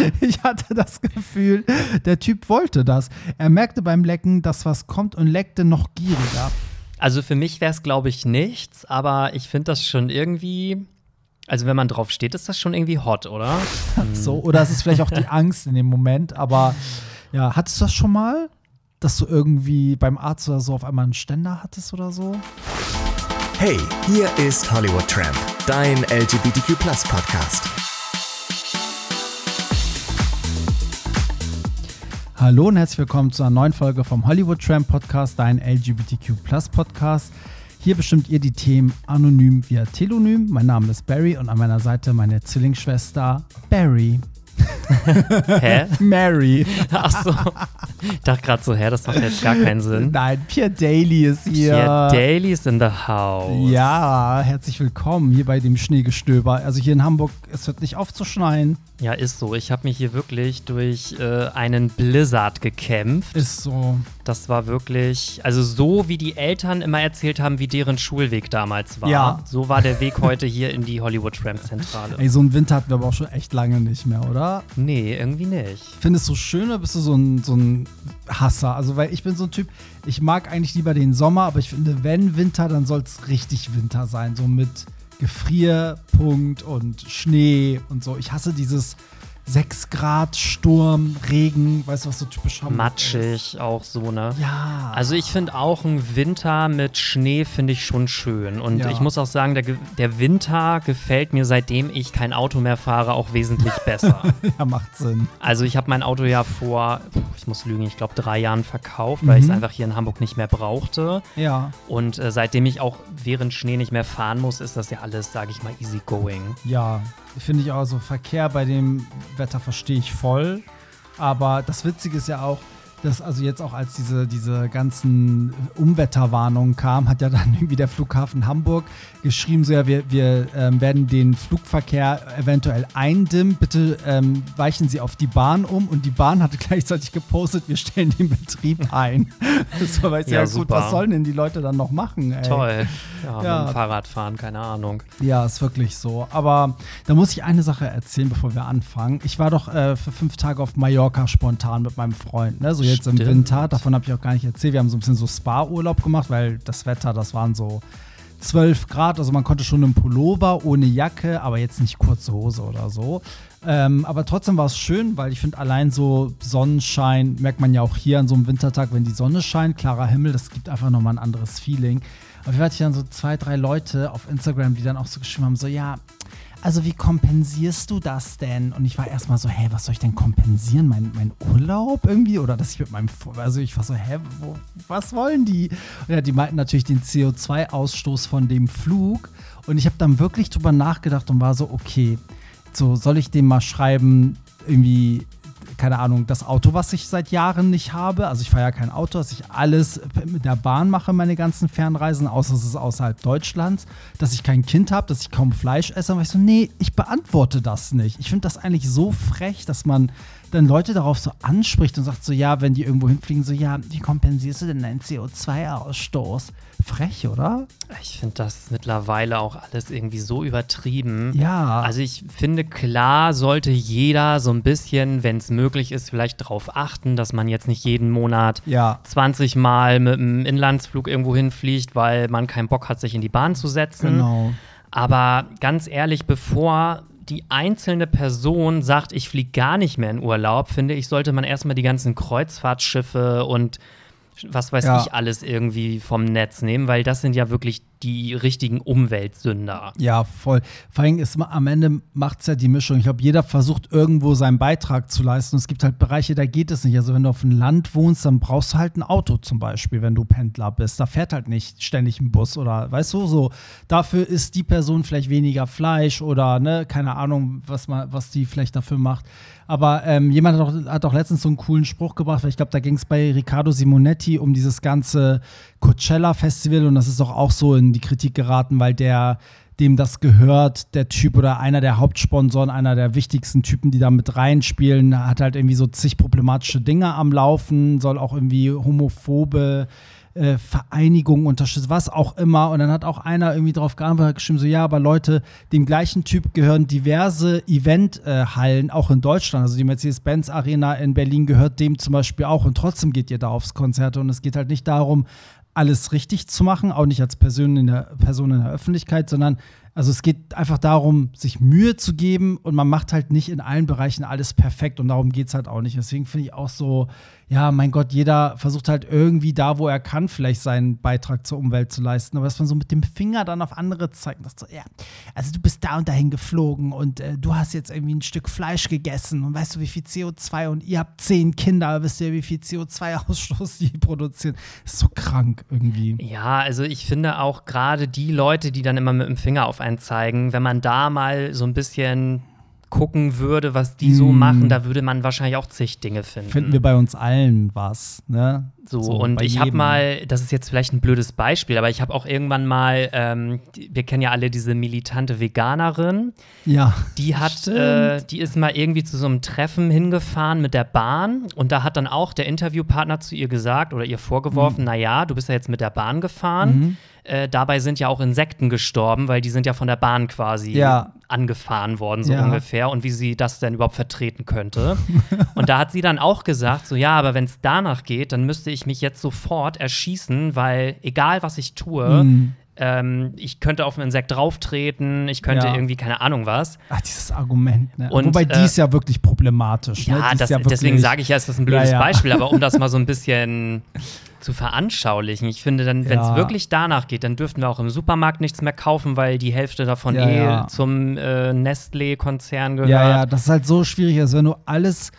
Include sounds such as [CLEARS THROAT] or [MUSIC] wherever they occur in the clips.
[LAUGHS] ich hatte das Gefühl, der Typ wollte das. Er merkte beim Lecken, dass was kommt und leckte noch gieriger. Also für mich wäre es, glaube ich, nichts, aber ich finde das schon irgendwie. Also wenn man drauf steht, ist das schon irgendwie hot, oder? [LAUGHS] So, oder es ist vielleicht auch die [LAUGHS] Angst in dem Moment, aber ja, hattest du das schon mal? Dass du irgendwie beim Arzt oder so auf einmal einen Ständer hattest oder so? Hey, hier ist Hollywood Tramp, dein LGBTQ Podcast. Hallo und herzlich willkommen zu einer neuen Folge vom Hollywood Tramp Podcast, dein LGBTQ Podcast. Hier bestimmt ihr die Themen anonym via Telonym. Mein Name ist Barry und an meiner Seite meine Zwillingsschwester Barry. Hä? Mary. Ach so. Ich dachte gerade so, hä, das macht jetzt gar keinen Sinn. Nein, Pierre Daly ist hier. Pierre Daly ist in the house. Ja, herzlich willkommen hier bei dem Schneegestöber. Also hier in Hamburg, es hört nicht auf zu schneien. Ja, ist so. Ich habe mich hier wirklich durch äh, einen Blizzard gekämpft. Ist so. Das war wirklich, also so wie die Eltern immer erzählt haben, wie deren Schulweg damals war. Ja. So war der Weg heute hier in die Hollywood Tramp Zentrale. Ey, so einen Winter hatten wir aber auch schon echt lange nicht mehr, oder? Nee, irgendwie nicht. Findest du schön oder bist du so ein, so ein Hasser? Also, weil ich bin so ein Typ, ich mag eigentlich lieber den Sommer, aber ich finde, wenn Winter, dann soll es richtig Winter sein. So mit Gefrierpunkt und Schnee und so. Ich hasse dieses 6 Grad, Sturm, Regen, weißt du, was so typisch Hamburg Matschig ist? auch so, ne? Ja. Also ich finde auch ein Winter mit Schnee finde ich schon schön. Und Ja. ich muss auch sagen, der, der Winter gefällt mir, seitdem ich kein Auto mehr fahre, auch wesentlich besser. [LAUGHS] ja, macht Sinn. also ich habe mein Auto ja vor, ich muss lügen, ich glaube drei Jahren verkauft, weil ich es Mhm. einfach hier in Hamburg nicht mehr brauchte. Ja, Und äh, seitdem ich auch während Schnee nicht mehr fahren muss, ist das ja alles, sage ich mal, easy going. ja. Finde ich auch so. Verkehr bei dem Wetter verstehe ich voll. Aber das Witzige ist ja auch, dass also jetzt auch als diese, diese ganzen Umwetterwarnungen kamen, hat ja dann [LAUGHS] irgendwie der Flughafen Hamburg geschrieben, so ja, wir, wir ähm, werden den Flugverkehr eventuell eindimmen. Bitte ähm, weichen Sie auf die Bahn um. Und die Bahn hatte [LAUGHS] gleichzeitig gepostet, wir stellen den Betrieb ein. [LAUGHS] so, weißt du, Ja, ja, gut, was sollen denn die Leute dann noch machen? Ey? Toll. Ja, Ja. mit dem Fahrrad fahren, keine Ahnung. Ja, ist wirklich so. Aber da muss ich eine Sache erzählen, bevor wir anfangen. Ich war doch äh, für fünf Tage auf Mallorca spontan mit meinem Freund, ne? So jetzt Stimmt. im Winter. Davon habe ich auch gar nicht erzählt. Wir haben so ein bisschen so Spa-Urlaub gemacht, weil das Wetter, das waren so 12 Grad. Also man konnte schon im Pullover ohne Jacke, aber jetzt nicht kurze Hose oder so. Ähm, aber trotzdem war es schön, weil ich finde, allein so Sonnenschein merkt man ja auch hier an so einem Wintertag, wenn die Sonne scheint, klarer Himmel, das gibt einfach nochmal ein anderes Feeling. Auf jeden Fall hatte ich dann so zwei, drei Leute auf Instagram, die dann auch so geschrieben haben: so, ja, also wie kompensierst du das denn? Und ich war erstmal so, hä, was soll ich denn kompensieren? Mein, mein Urlaub irgendwie? Oder dass ich mit meinem, also ich war so, hä, wo, was wollen die? Und ja, die meinten natürlich den CO2-Ausstoß von dem Flug. Und ich habe dann wirklich drüber nachgedacht und war so, okay, so soll ich dem mal schreiben, irgendwie, keine Ahnung, das Auto, was ich seit Jahren nicht habe. Also ich fahre ja kein Auto, dass ich alles mit der Bahn mache, meine ganzen Fernreisen, außer es ist außerhalb Deutschlands, dass ich kein Kind habe, dass ich kaum Fleisch esse. Und ich so, nee, ich beantworte das nicht. Ich finde das eigentlich so frech, dass man dann Leute darauf so anspricht und sagt so, ja, wenn die irgendwo hinfliegen, so, ja, wie kompensierst du denn deinen CO2-Ausstoß? Frech, oder? Ich finde das mittlerweile auch alles irgendwie so übertrieben. Ja. Also ich finde, klar sollte jeder so ein bisschen, wenn es möglich ist, vielleicht darauf achten, dass man jetzt nicht jeden Monat Ja. 20 Mal mit einem Inlandsflug irgendwo hinfliegt, weil man keinen Bock hat, sich in die Bahn zu setzen. Genau. Aber ganz ehrlich, bevor die einzelne Person sagt, ich fliege gar nicht mehr in Urlaub, finde ich, sollte man erstmal die ganzen Kreuzfahrtschiffe und was weiß Ja. ich alles irgendwie vom Netz nehmen, weil das sind ja wirklich die richtigen Umweltsünder. Ja, voll. Vor allem ist am Ende macht es ja die Mischung. Ich glaube, jeder versucht irgendwo seinen Beitrag zu leisten. Es gibt halt Bereiche, da geht es nicht. Also wenn du auf dem Land wohnst, dann brauchst du halt ein Auto zum Beispiel, wenn du Pendler bist. Da fährt halt nicht ständig ein Bus oder weißt du, so. Dafür isst die Person vielleicht weniger Fleisch oder ne, keine Ahnung, was man, was die vielleicht dafür macht. Aber ähm, jemand hat auch, hat auch letztens so einen coolen Spruch gebracht, weil ich glaube, da ging es bei Riccardo Simonetti um dieses ganze Coachella-Festival und das ist doch auch so in die Kritik geraten, weil der dem das gehört, der Typ oder einer der Hauptsponsoren, einer der wichtigsten Typen, die da mit reinspielen, hat halt irgendwie so zig problematische Dinge am Laufen, soll auch irgendwie homophobe äh, Vereinigungen unterstützt, was auch immer. Und dann hat auch einer irgendwie drauf geantwortet, geschrieben, so ja, aber Leute, dem gleichen Typ gehören diverse Eventhallen, äh, auch in Deutschland. Also die Mercedes-Benz Arena in Berlin gehört dem zum Beispiel auch. Und trotzdem geht ihr da aufs Konzert. Und es geht halt nicht darum, alles richtig zu machen, auch nicht als Person in der, Person in der Öffentlichkeit, sondern also es geht einfach darum, sich Mühe zu geben und man macht halt nicht in allen Bereichen alles perfekt und darum geht es halt auch nicht. Deswegen finde ich auch so, ja, mein Gott, jeder versucht halt irgendwie da, wo er kann, vielleicht seinen Beitrag zur Umwelt zu leisten. Aber dass man so mit dem Finger dann auf andere zeigt, dass so, ja, also du bist da und dahin geflogen und äh, du hast jetzt irgendwie ein Stück Fleisch gegessen und weißt du, wie viel CO2 und ihr habt zehn Kinder, wisst ihr, wie viel CO2-Ausstoß die [LAUGHS] produzieren. Das ist so krank irgendwie. Ja, also ich finde auch gerade die Leute, die dann immer mit dem Finger auf einen zeigen, wenn man da mal so ein bisschen gucken würde, was die so mm. machen, da würde man wahrscheinlich auch zig Dinge finden. Finden wir bei uns allen was, ne? So, so und ich habe mal, das ist jetzt vielleicht ein blödes Beispiel, aber ich habe auch irgendwann mal, ähm, wir kennen ja alle diese militante Veganerin. Ja. Die hat, äh, die ist mal irgendwie zu so einem Treffen hingefahren mit der Bahn und da hat dann auch der Interviewpartner zu ihr gesagt oder ihr vorgeworfen, mhm. naja, du bist ja jetzt mit der Bahn gefahren. Mhm. Äh, dabei sind ja auch Insekten gestorben, weil die sind ja von der Bahn quasi ja. angefahren worden, so ja. ungefähr. Und wie sie das denn überhaupt vertreten könnte. [LAUGHS] und da hat sie dann auch gesagt, so ja, aber wenn es danach geht, dann müsste ich mich jetzt sofort erschießen, weil egal was ich tue, mhm. Ähm, ich könnte auf ein Insekt drauftreten, ich könnte ja. irgendwie keine Ahnung was. Ach, dieses Argument, ne? Und, Wobei die äh, ist ja wirklich problematisch. Ne? Ja, das, ja deswegen sage ich ja, ist das ein blödes ja, Beispiel, aber um das [LAUGHS] mal so ein bisschen zu veranschaulichen. Ich finde, dann, wenn es ja. wirklich danach geht, dann dürften wir auch im Supermarkt nichts mehr kaufen, weil die Hälfte davon ja, eh ja. zum äh, Nestlé-Konzern gehört. Ja, ja, das ist halt so schwierig. Also, wenn du alles.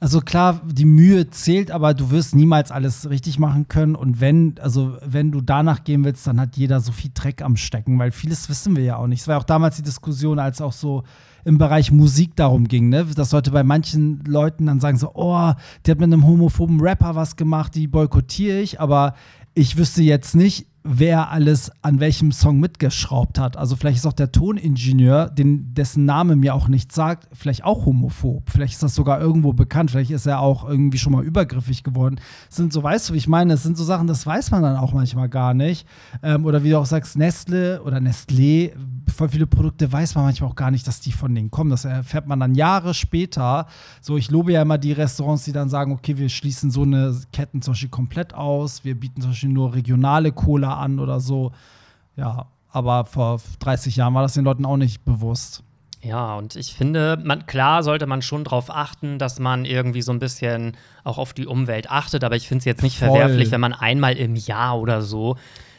Also klar, die Mühe zählt, aber du wirst niemals alles richtig machen können. Und wenn, also wenn du danach gehen willst, dann hat jeder so viel Dreck am Stecken, weil vieles wissen wir ja auch nicht. Es war ja auch damals die Diskussion, als auch so im Bereich Musik darum ging, ne? Dass Leute bei manchen Leuten dann sagen so, oh, der hat mit einem homophoben Rapper was gemacht, die boykottiere ich, aber ich wüsste jetzt nicht, wer alles an welchem Song mitgeschraubt hat. Also vielleicht ist auch der Toningenieur, den, dessen Name mir auch nicht sagt, vielleicht auch homophob. Vielleicht ist das sogar irgendwo bekannt. Vielleicht ist er auch irgendwie schon mal übergriffig geworden. Das sind so, weißt du, wie ich meine? Das sind so Sachen, das weiß man dann auch manchmal gar nicht. Ähm, oder wie du auch sagst, Nestle oder Nestlé, voll viele Produkte weiß man manchmal auch gar nicht, dass die von denen kommen. Das erfährt man dann Jahre später. So, ich lobe ja immer die Restaurants, die dann sagen, okay, wir schließen so eine Ketten zum Beispiel komplett aus. Wir bieten zum Beispiel nur regionale Cola an oder so. Ja, aber vor 30 Jahren war das den Leuten auch nicht bewusst. Ja, und ich finde, man, klar sollte man schon darauf achten, dass man irgendwie so ein bisschen auch auf die Umwelt achtet, aber ich finde es jetzt nicht Voll. verwerflich, wenn man einmal im Jahr oder so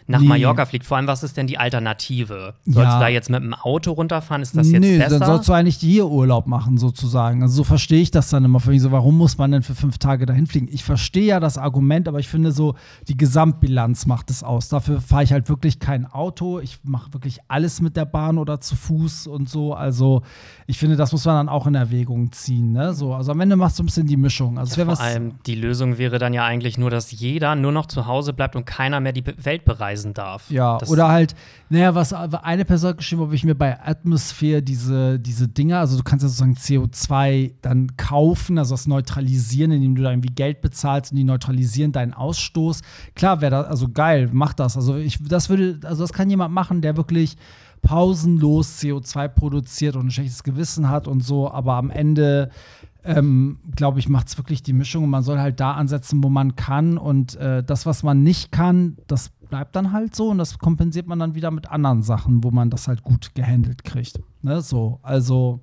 nach nee. Mallorca fliegt. Vor allem, was ist denn die Alternative? Sollst ja. du da jetzt mit dem Auto runterfahren? Ist das jetzt nee, besser? dann sollst du eigentlich hier Urlaub machen, sozusagen. Also so verstehe ich das dann immer für mich so, warum muss man denn für fünf Tage dahin fliegen? Ich verstehe ja das Argument, aber ich finde so, die Gesamtbilanz macht es aus. Dafür fahre ich halt wirklich kein Auto. Ich mache wirklich alles mit der Bahn oder zu Fuß und so. Also ich finde, das muss man dann auch in Erwägung ziehen. Ne? So, also am Ende machst du ein bisschen die Mischung. Also ja, vor allem, die Lösung wäre dann ja eigentlich nur, dass jeder nur noch zu Hause bleibt und keiner mehr die Welt bereist reisen darf. Ja, das oder halt, naja, was eine Person geschrieben, ob ich mir bei Atmosphere diese, diese Dinger, also du kannst ja sozusagen CO2 dann kaufen, also das neutralisieren, indem du da irgendwie Geld bezahlst und die neutralisieren deinen Ausstoß. Klar wäre das, also geil, mach das. Also ich, das würde, also das kann jemand machen, der wirklich pausenlos CO2 produziert und ein schlechtes Gewissen hat und so, aber am Ende ähm, glaube ich, macht es wirklich die Mischung und man soll halt da ansetzen, wo man kann und äh, das, was man nicht kann, das bleibt dann halt so und das kompensiert man dann wieder mit anderen Sachen, wo man das halt gut gehandelt kriegt. Ne? So, also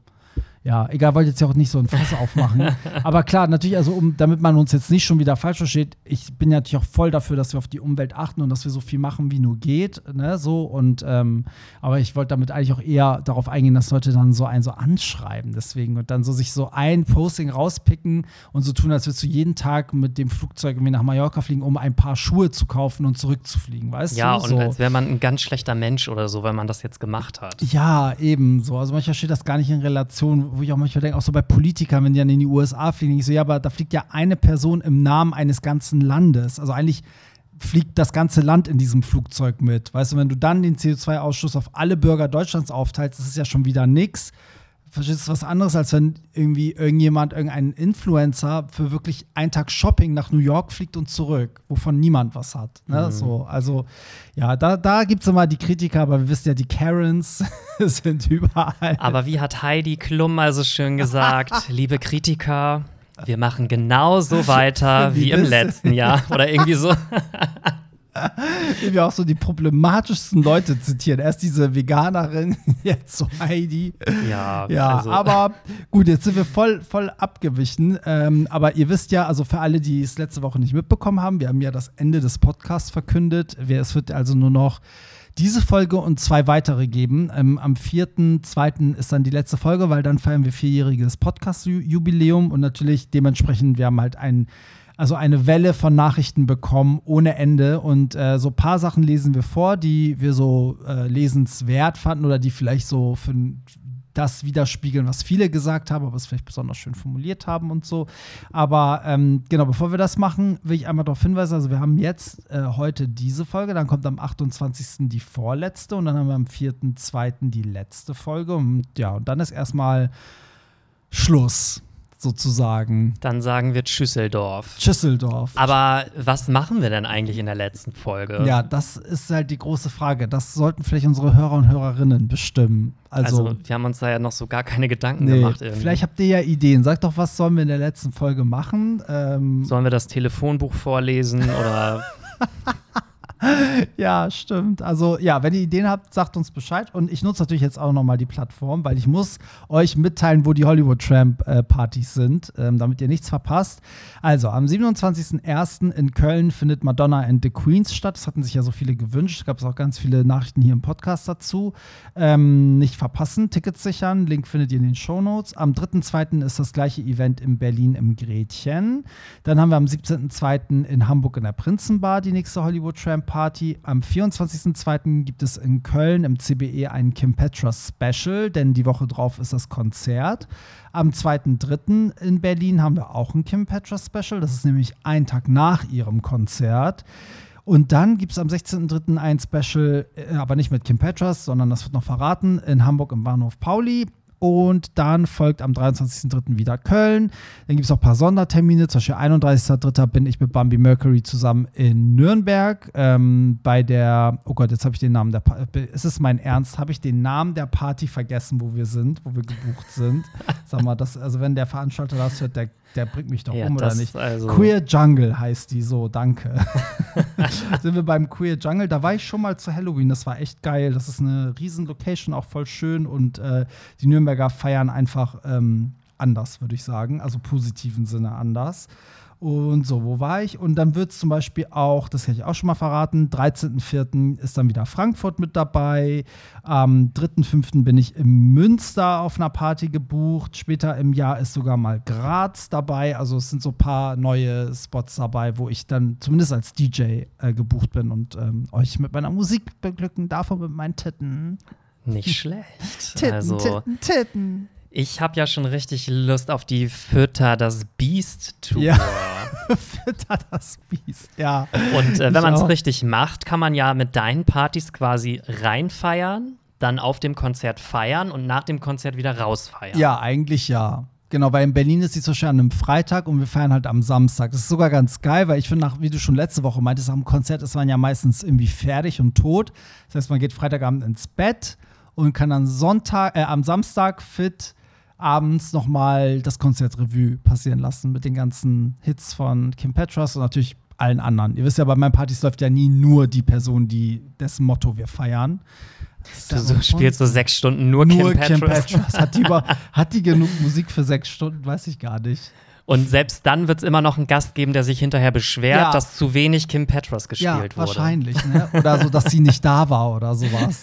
ja, egal, wollte jetzt ja auch nicht so ein Fass [LAUGHS] aufmachen. Aber klar, natürlich, also um, damit man uns jetzt nicht schon wieder falsch versteht, ich bin ja natürlich auch voll dafür, dass wir auf die Umwelt achten und dass wir so viel machen, wie nur geht. Ne, so und ähm, aber ich wollte damit eigentlich auch eher darauf eingehen, dass Leute dann so einen so anschreiben, deswegen und dann so sich so ein Posting rauspicken und so tun, als würdest du jeden Tag mit dem Flugzeug irgendwie nach Mallorca fliegen, um ein paar Schuhe zu kaufen und zurückzufliegen, weißt ja, du? Ja, und so. als wäre man ein ganz schlechter Mensch oder so, wenn man das jetzt gemacht hat. Ja, eben so. Also manchmal steht das gar nicht in Relation, wo ich auch manchmal denke, auch so bei Politikern, wenn die dann in die USA fliegen, ich so, ja, aber da fliegt ja eine Person im Namen eines ganzen Landes. Also eigentlich fliegt das ganze Land in diesem Flugzeug mit. Weißt du, wenn du dann den CO2-Ausstoß auf alle Bürger Deutschlands aufteilst, das ist ja schon wieder nichts. Verstehst du, was anderes, als wenn irgendwie irgendjemand, irgendein Influencer für wirklich einen Tag Shopping nach New York fliegt und zurück, wovon niemand was hat. Ne? Mhm. So, also, ja, da, da gibt es immer die Kritiker, aber wir wissen ja, die Karens [LAUGHS] sind überall. Aber wie hat Heidi Klum mal so schön gesagt, [LAUGHS] liebe Kritiker, wir machen genauso weiter wie, wie im letzten Jahr. [LAUGHS] Oder irgendwie so. [LAUGHS] wie wir auch so die problematischsten Leute zitieren. Erst diese Veganerin, [LAUGHS] jetzt so Heidi. Ja, ja also. aber gut, jetzt sind wir voll, voll abgewichen. Ähm, aber ihr wisst ja, also für alle, die es letzte Woche nicht mitbekommen haben, wir haben ja das Ende des Podcasts verkündet. Es wird also nur noch diese Folge und zwei weitere geben. Ähm, am 4.2. ist dann die letzte Folge, weil dann feiern wir vierjähriges Podcast-Jubiläum und natürlich dementsprechend, wir haben halt ein also eine Welle von Nachrichten bekommen ohne Ende. Und äh, so ein paar Sachen lesen wir vor, die wir so äh, lesenswert fanden oder die vielleicht so für das widerspiegeln, was viele gesagt haben, aber es vielleicht besonders schön formuliert haben und so. Aber ähm, genau, bevor wir das machen, will ich einmal darauf hinweisen, also wir haben jetzt äh, heute diese Folge, dann kommt am 28. die vorletzte und dann haben wir am 4.2. die letzte Folge. Und ja, und dann ist erstmal Schluss sozusagen. Dann sagen wir Schüsseldorf. Schüsseldorf. Aber was machen wir denn eigentlich in der letzten Folge? Ja, das ist halt die große Frage. Das sollten vielleicht unsere Hörer und Hörerinnen bestimmen. Also, also wir haben uns da ja noch so gar keine Gedanken nee, gemacht. Irgendwie. Vielleicht habt ihr ja Ideen. Sagt doch, was sollen wir in der letzten Folge machen? Ähm sollen wir das Telefonbuch vorlesen oder [LAUGHS] [LAUGHS] ja, stimmt. Also ja, wenn ihr Ideen habt, sagt uns Bescheid. Und ich nutze natürlich jetzt auch nochmal die Plattform, weil ich muss euch mitteilen, wo die Hollywood Tramp äh, Partys sind, ähm, damit ihr nichts verpasst. Also am 27.01. in Köln findet Madonna and the Queens statt. Das hatten sich ja so viele gewünscht. Es gab auch ganz viele Nachrichten hier im Podcast dazu. Ähm, nicht verpassen, Tickets sichern. Link findet ihr in den Show Notes. Am 3.02. ist das gleiche Event in Berlin im Gretchen. Dann haben wir am 17.02. in Hamburg in der Prinzenbar die nächste Hollywood Tramp Party. Am 24.02. gibt es in Köln im CBE ein Kim Petras Special, denn die Woche drauf ist das Konzert. Am 2.03. in Berlin haben wir auch ein Kim Petras Special. Das ist nämlich ein Tag nach ihrem Konzert. Und dann gibt es am 16.03. ein Special, äh, aber nicht mit Kim Petras, sondern das wird noch verraten, in Hamburg im Bahnhof Pauli. Und dann folgt am 23.03. wieder Köln. Dann gibt es auch ein paar Sondertermine. Zum Beispiel 31.03. bin ich mit Bambi Mercury zusammen in Nürnberg. Ähm, bei der, oh Gott, jetzt habe ich den Namen der Party. Ist es mein Ernst? Habe ich den Namen der Party vergessen, wo wir sind, wo wir gebucht sind? Sag mal, das, also wenn der Veranstalter das hört, der der bringt mich doch ja, um, oder nicht? Also Queer Jungle heißt die so, danke. [LAUGHS] Sind wir beim Queer Jungle, da war ich schon mal zu Halloween, das war echt geil. Das ist eine riesen Location, auch voll schön und äh, die Nürnberger feiern einfach ähm, anders, würde ich sagen, also positiven Sinne anders. Und so, wo war ich? Und dann wird es zum Beispiel auch, das hätte ich auch schon mal verraten, 13.04. ist dann wieder Frankfurt mit dabei. Am 3.05. bin ich in Münster auf einer Party gebucht. Später im Jahr ist sogar mal Graz dabei. Also es sind so ein paar neue Spots dabei, wo ich dann zumindest als DJ äh, gebucht bin und ähm, euch mit meiner Musik beglücken darf und mit meinen Titten. Nicht schlecht. [LAUGHS] Titten, also, Titten, Titten. Ich habe ja schon richtig Lust auf die Fütter das Beast Tour. Ja. [LAUGHS] Fütter das Beast, ja. Und äh, wenn man es richtig macht, kann man ja mit deinen Partys quasi reinfeiern, dann auf dem Konzert feiern und nach dem Konzert wieder rausfeiern. Ja, eigentlich ja. Genau, weil in Berlin ist die zum Beispiel an einem Freitag und wir feiern halt am Samstag. Das ist sogar ganz geil, weil ich finde, wie du schon letzte Woche meintest, am Konzert ist man ja meistens irgendwie fertig und tot. Das heißt, man geht Freitagabend ins Bett und kann dann Sonntag, äh, am Samstag fit abends nochmal das Konzertrevue passieren lassen mit den ganzen Hits von Kim Petras und natürlich allen anderen. Ihr wisst ja, bei meinen Partys läuft ja nie nur die Person, die dessen Motto wir feiern. Du so spielst so sechs Stunden nur, nur Kim, Kim Petras. Petras. Hat, die [LAUGHS] über, hat die genug Musik für sechs Stunden? Weiß ich gar nicht. Und selbst dann wird es immer noch einen Gast geben, der sich hinterher beschwert, ja. dass zu wenig Kim Petras gespielt ja, wurde. Wahrscheinlich, ne? Oder so, dass sie nicht da war oder sowas.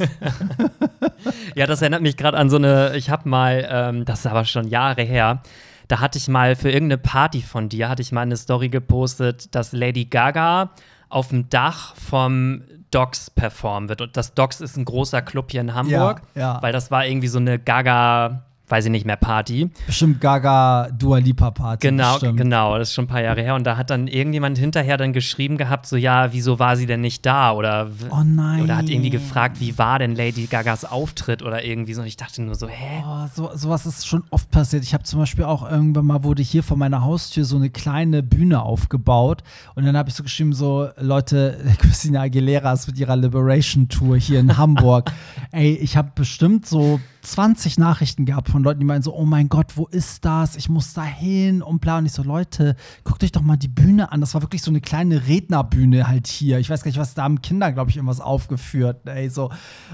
[LAUGHS] ja, das erinnert mich gerade an so eine, ich habe mal, ähm, das ist aber schon Jahre her, da hatte ich mal für irgendeine Party von dir, hatte ich mal eine Story gepostet, dass Lady Gaga auf dem Dach vom Docs performen wird. Und das Docs ist ein großer Club hier in Hamburg, ja, ja. weil das war irgendwie so eine Gaga weiß ich nicht mehr, Party. Bestimmt Gaga Dua Lipa Party. Genau, bestimmt. genau, das ist schon ein paar Jahre her. Und da hat dann irgendjemand hinterher dann geschrieben gehabt, so ja, wieso war sie denn nicht da? Oder, Oh nein. oder hat irgendwie gefragt, wie war denn Lady Gagas Auftritt oder irgendwie so. Und ich dachte nur so, hä? Oh, so, sowas ist schon oft passiert. Ich habe zum Beispiel auch irgendwann mal wurde hier vor meiner Haustür so eine kleine Bühne aufgebaut und dann habe ich so geschrieben so Leute, [LAUGHS] Christina Aguilera ist mit ihrer Liberation Tour hier in Hamburg. [LAUGHS] Ey, ich habe bestimmt so 20 Nachrichten gehabt von Leuten, die meinen so, oh mein Gott, wo ist das? Ich muss da hin und bla. Und ich so, Leute, guckt euch doch mal die Bühne an. Das war wirklich so eine kleine Rednerbühne halt hier. Ich weiß gar nicht, was da haben Kinder, glaube ich, irgendwas aufgeführt. Ey, so.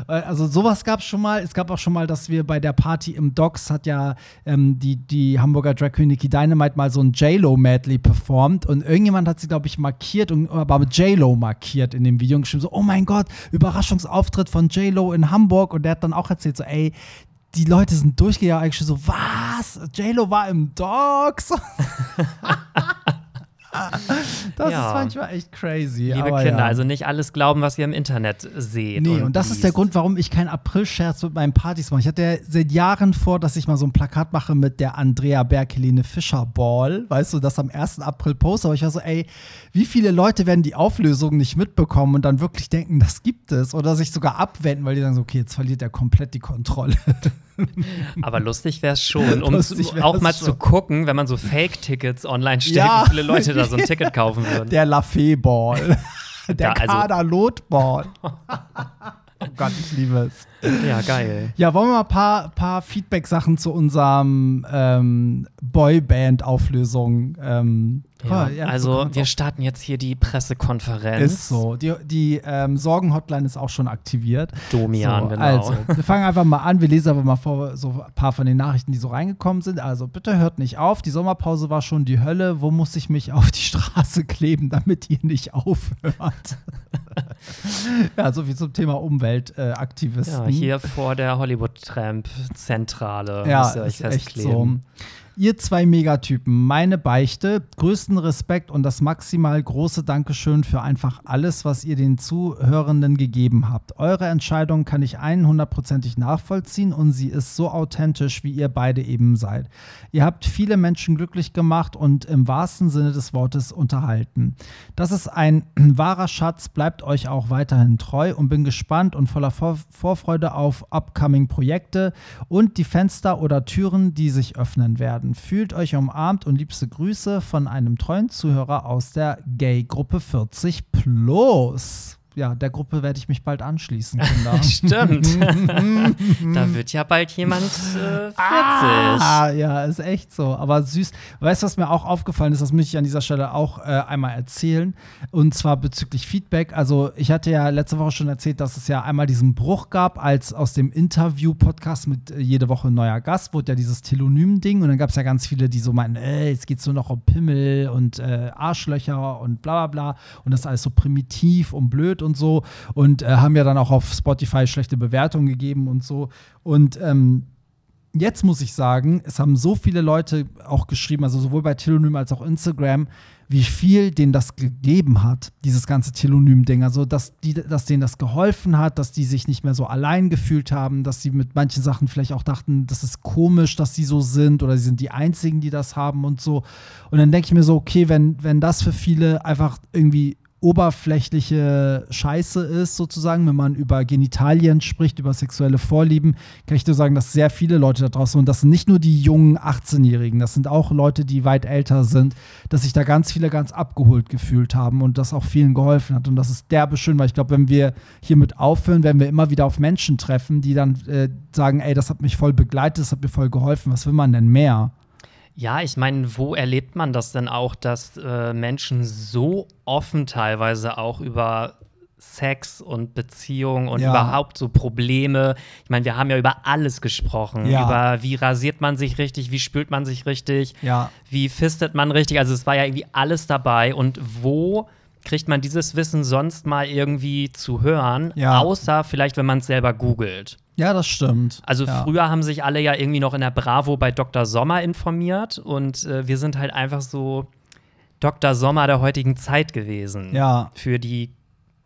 Äh, Also sowas gab es schon mal. Es gab auch schon mal, dass wir bei der Party im Docks hat ja ähm, die, die Hamburger Drag Queen Nicki Dynamite mal so ein J-Lo-Medley performt und irgendjemand hat sie, glaube ich, markiert und aber mit J-Lo markiert in dem Video und geschrieben so, oh mein Gott, Überraschungsauftritt von J-Lo in Hamburg und der hat dann auch erzählt so, ey, die Leute sind durchgegangen, eigentlich so, was? J-Lo war im Dogs? [LAUGHS] [LAUGHS] das Ja. ist manchmal echt crazy. Liebe Kinder, ja. also nicht alles glauben, was ihr im Internet seht. Nee, und, das ist der liest. Grund, warum ich keinen April-Scherz mit meinen Partys mache. Ich hatte ja seit Jahren vor, dass ich mal so ein Plakat mache mit der Andrea Berg Helene Fischer Ball. Weißt du, das am 1. April poste. Aber ich war so, ey, wie viele Leute werden die Auflösung nicht mitbekommen und dann wirklich denken, das gibt es? Oder sich sogar abwenden, weil die sagen so, okay, jetzt verliert er komplett die Kontrolle. [LAUGHS] [LAUGHS] Aber lustig wäre es schon, um zu, auch mal schon. zu gucken, wenn man so Fake-Tickets online stellt, Ja. wie viele Leute da so ein [LAUGHS] Ticket kaufen würden. Der Lafay Ball. [LAUGHS] der Da, also- Ball. oh Gott, ich liebe es. Ja, geil. Ja, wollen wir mal ein paar, paar Feedback-Sachen zu unserem ähm, Boyband-Auflösung. Ähm, Ja, oh, ja, so also wir starten jetzt hier die Pressekonferenz. Ist so. Die, die ähm, Sorgen-Hotline ist auch schon aktiviert. Domian, so, genau. Also, wir fangen einfach mal an. Wir lesen aber mal vor so ein paar von den Nachrichten, die so reingekommen sind. Also, bitte hört nicht auf. Die Sommerpause war schon die Hölle. Wo muss ich mich auf die Straße kleben, damit ihr nicht aufhört? [LAUGHS] ja, so viel zum Thema Umweltaktivisten. ja, hier vor der Hollywood-Tramp-Zentrale Ja, müsst ihr euch ist echt so. Ihr zwei Megatypen, meine Beichte, größten Respekt und das maximal große Dankeschön für einfach alles, was ihr den Zuhörenden gegeben habt. Eure Entscheidung kann ich 100%ig nachvollziehen und sie ist so authentisch, wie ihr beide eben seid. Ihr habt viele Menschen glücklich gemacht und im wahrsten Sinne des Wortes unterhalten. Das ist ein [CLEARS THROAT] wahrer Schatz, bleibt euch auch weiterhin treu und bin gespannt und voller Vor Vorfreude auf upcoming Projekte und die Fenster oder Türen, die sich öffnen werden. Fühlt euch umarmt und liebste Grüße von einem treuen Zuhörer aus der Gay-Gruppe 40 Plus. Ja, der Gruppe werde ich mich bald anschließen, [LAUGHS] Kinder. Stimmt. [LAUGHS] da wird ja bald jemand äh, 40. Ah, ja, ist echt so. Aber süß. Weißt du, was mir auch aufgefallen ist? Das möchte ich an dieser Stelle auch äh, einmal erzählen. Und zwar bezüglich Feedback. Also, ich hatte ja letzte Woche schon erzählt, dass es ja einmal diesen Bruch gab, als aus dem Interview-Podcast mit äh, jede Woche ein neuer Gast wurde ja dieses Telonym-Ding. Und dann gab es ja ganz viele, die so meinten, ey, jetzt geht es nur noch um Pimmel und äh, Arschlöcher und bla bla bla. Und das ist alles so primitiv und blöd und so. Und äh, haben ja dann auch auf Spotify schlechte Bewertungen gegeben und so. Und ähm, jetzt muss ich sagen, es haben so viele Leute auch geschrieben, also sowohl bei Telonym als auch Instagram, wie viel denen das gegeben hat, dieses ganze Telonym-Ding. Also, dass, die, dass denen das geholfen hat, dass die sich nicht mehr so allein gefühlt haben, dass sie mit manchen Sachen vielleicht auch dachten, das ist komisch, dass sie so sind oder sie sind die Einzigen, die das haben und so. Und dann denke ich mir so, okay, wenn, wenn das für viele einfach irgendwie oberflächliche Scheiße ist, sozusagen, wenn man über Genitalien spricht, über sexuelle Vorlieben, kann ich dir sagen, dass sehr viele Leute da draußen, und das sind nicht nur die jungen 18-Jährigen, das sind auch Leute, die weit älter sind, dass sich da ganz viele ganz abgeholt gefühlt haben und das auch vielen geholfen hat. Und das ist derbe schön, weil ich glaube, wenn wir hiermit aufhören, werden wir immer wieder auf Menschen treffen, die dann äh, sagen, ey, das hat mich voll begleitet, das hat mir voll geholfen, was will man denn mehr? Ja, ich meine, wo erlebt man das denn auch, dass äh, Menschen so offen teilweise auch über Sex und Beziehung und Ja. überhaupt so Probleme. Ich meine, wir haben ja über alles gesprochen. Ja. Über wie rasiert man sich richtig, wie spült man sich richtig, Ja. wie fistet man richtig. Also es war ja irgendwie alles dabei. Und wo kriegt man dieses Wissen sonst mal irgendwie zu hören, Ja. außer vielleicht, wenn man es selber googelt. Ja, das stimmt. Also ja. früher haben sich alle ja irgendwie noch in der Bravo bei Dr. Sommer informiert und äh, wir sind halt einfach so Dr. Sommer der heutigen Zeit gewesen. Ja. Für die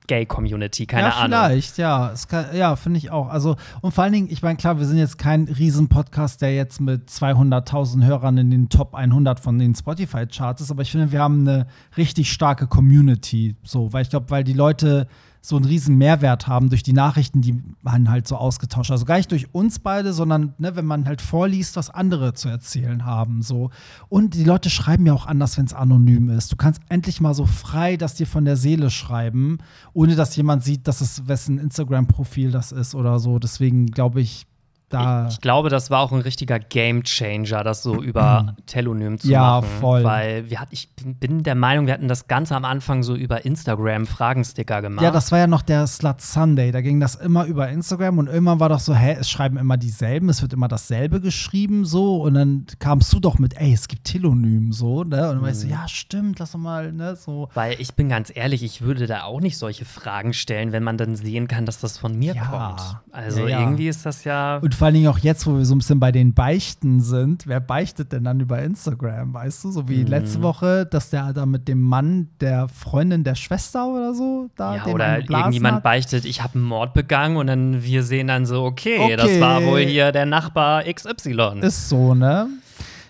Gay-Community, keine ja, Ahnung. Vielleicht, ja. Kann, ja, finde ich auch. Also, und vor allen Dingen, ich meine, klar, wir sind jetzt kein Riesen-Podcast, der jetzt mit 200.000 Hörern in den Top 100 von den Spotify-Charts ist, aber ich finde, wir haben eine richtig starke Community. So, weil ich glaube, weil die Leute so einen riesen Mehrwert haben durch die Nachrichten, die man halt so ausgetauscht. Also gar nicht durch uns beide, sondern ne, wenn man halt vorliest, was andere zu erzählen haben. So. Und die Leute schreiben ja auch anders, wenn es anonym ist. Du kannst endlich mal so frei das dir von der Seele schreiben, ohne dass jemand sieht, dass es wessen Instagram-Profil das ist oder so. Deswegen glaube ich, da. Ich, ich, glaube, das war auch ein richtiger Game Changer, das so [CLEARS THROAT] über Telonym zu ja, machen. Ja, voll. Weil wir hat, ich bin der Meinung, wir hatten das Ganze am Anfang so über Instagram Fragensticker gemacht. Ja, das war ja noch der Slut Sunday. Da ging das immer über Instagram und irgendwann war doch so, hä, es schreiben immer dieselben, es wird immer dasselbe geschrieben so und dann kamst du doch mit, ey, es gibt Telonym so, ne? Und dann weißt du, mhm. ja, stimmt, lass doch mal, ne, so. Weil ich bin ganz ehrlich, ich würde da auch nicht solche Fragen stellen, wenn man dann sehen kann, dass das von mir ja. kommt. Also ja, ja. irgendwie ist das ja. Und vor allen Dingen auch jetzt, wo wir so ein bisschen bei den Beichten sind, wer beichtet denn dann über Instagram, weißt du? So wie mhm. letzte Woche, dass der da mit dem Mann der Freundin der Schwester oder so da ja, oder irgendjemand hat. beichtet, ich habe einen Mord begangen und dann wir sehen dann so, okay, okay, das war wohl hier der Nachbar XY. Ist so, ne?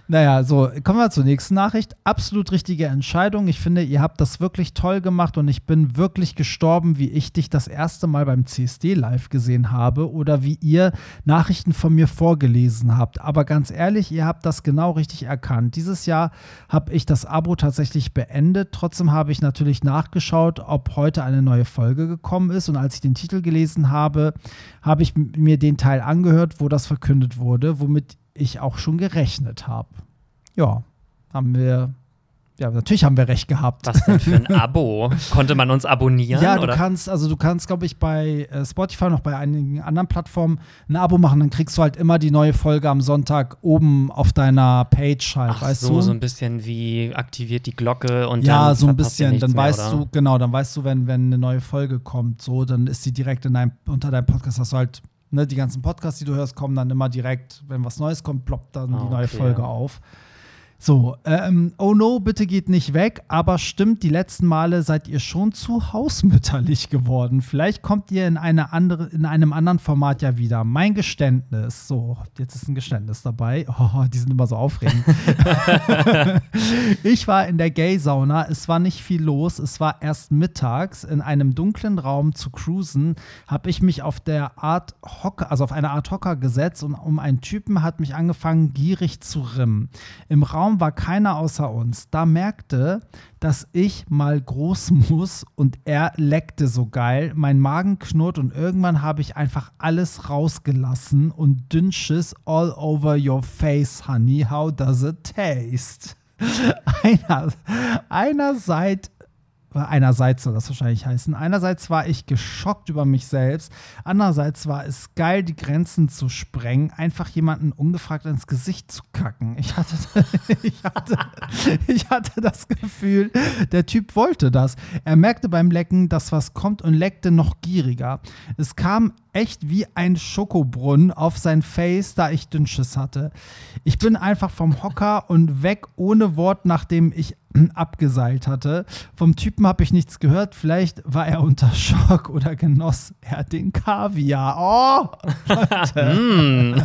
Naja, so, kommen wir zur nächsten Nachricht. Absolut richtige Entscheidung. Ich finde, ihr habt das wirklich toll gemacht und ich bin wirklich gestorben, wie ich dich das erste Mal beim CSD live gesehen habe oder wie ihr Nachrichten von mir vorgelesen habt. Aber ganz ehrlich, ihr habt das genau richtig erkannt. Dieses Jahr habe ich das Abo tatsächlich beendet. Trotzdem habe ich natürlich nachgeschaut, ob heute eine neue Folge gekommen ist. Und als ich den Titel gelesen habe, habe ich mir den Teil angehört, wo das verkündet wurde, womit ich auch schon gerechnet habe. Ja, haben wir ja, natürlich haben wir recht gehabt. Was denn für ein [LAUGHS] Abo? Konnte man uns abonnieren? Ja, du oder? kannst, also du kannst, glaube ich, bei äh, Spotify noch bei einigen anderen Plattformen ein Abo machen, dann kriegst du halt immer die neue Folge am Sonntag oben auf deiner Page halt, Ach weißt so, du? so ein bisschen wie aktiviert die Glocke und ja, dann so ein bisschen, dann mehr, weißt oder? du, genau, dann weißt du, wenn, wenn eine neue Folge kommt, so, dann ist die direkt in deinem, unter deinem Podcast, hast du halt Ne, die ganzen Podcasts, die du hörst, kommen dann immer direkt, wenn was Neues kommt, ploppt dann Ah, die neue okay, Folge ja. auf. So, ähm, oh no, bitte geht nicht weg, aber stimmt, die letzten Male seid ihr schon zu hausmütterlich geworden. Vielleicht kommt ihr in, eine andere, in einem anderen Format ja wieder. Mein Geständnis. So, jetzt ist ein Geständnis dabei. [LAUGHS] Oh, die sind immer so aufregend. [LAUGHS] ich war in der Gay-Sauna, es war nicht viel los, es war erst mittags in einem dunklen Raum zu cruisen, habe ich mich auf der Art Hocker, also auf eine Art Hocker gesetzt und um einen Typen hat mich angefangen gierig zu rimmen. Im Raum war keiner außer uns. Da merkte, dass ich mal groß [LAUGHS] muss und er leckte so geil. Mein Magen knurrt und irgendwann habe ich einfach alles rausgelassen und Dünnschiss all over your face, honey. How does it taste? [LAUGHS] Einer, einerseits einerseits soll das wahrscheinlich heißen. Einerseits war ich geschockt über mich selbst, andererseits war es geil, die Grenzen zu sprengen, einfach jemanden ungefragt ins Gesicht zu kacken. Ich hatte, [LAUGHS] ich hatte, ich hatte das Gefühl, der Typ wollte das. Er merkte beim Lecken, dass was kommt und leckte noch gieriger. Es kam echt wie ein Schokobrunnen auf sein Face, da ich Dünnschiss hatte. Ich bin einfach vom Hocker und weg ohne Wort, nachdem ich [CLEARS THROAT] abgeseilt hatte. Vom Typen habe ich nichts gehört. Vielleicht war er unter [LAUGHS] Schock oder genoss er den Kaviar. Oh! Hm. [LAUGHS]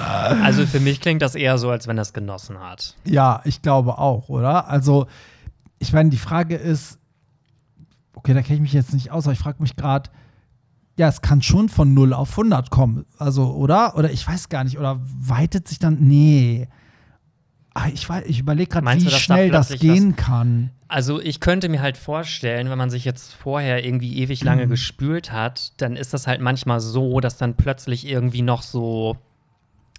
[LAUGHS] also für mich klingt das eher so, als wenn er es genossen hat. Ja, ich glaube auch, oder? Also, ich meine, die Frage ist, okay, da kenne ich mich jetzt nicht aus, aber ich frage mich gerade, ja, es kann schon von 0 auf 100 kommen. Also, oder? Oder ich weiß gar nicht. Oder weitet sich dann. Nee. Ah, ich ich überlege gerade, wie du, dass da schnell das gehen kann. Also ich könnte mir halt vorstellen, wenn man sich jetzt vorher irgendwie ewig lange Mhm. gespült hat, dann ist das halt manchmal so, dass dann plötzlich irgendwie noch so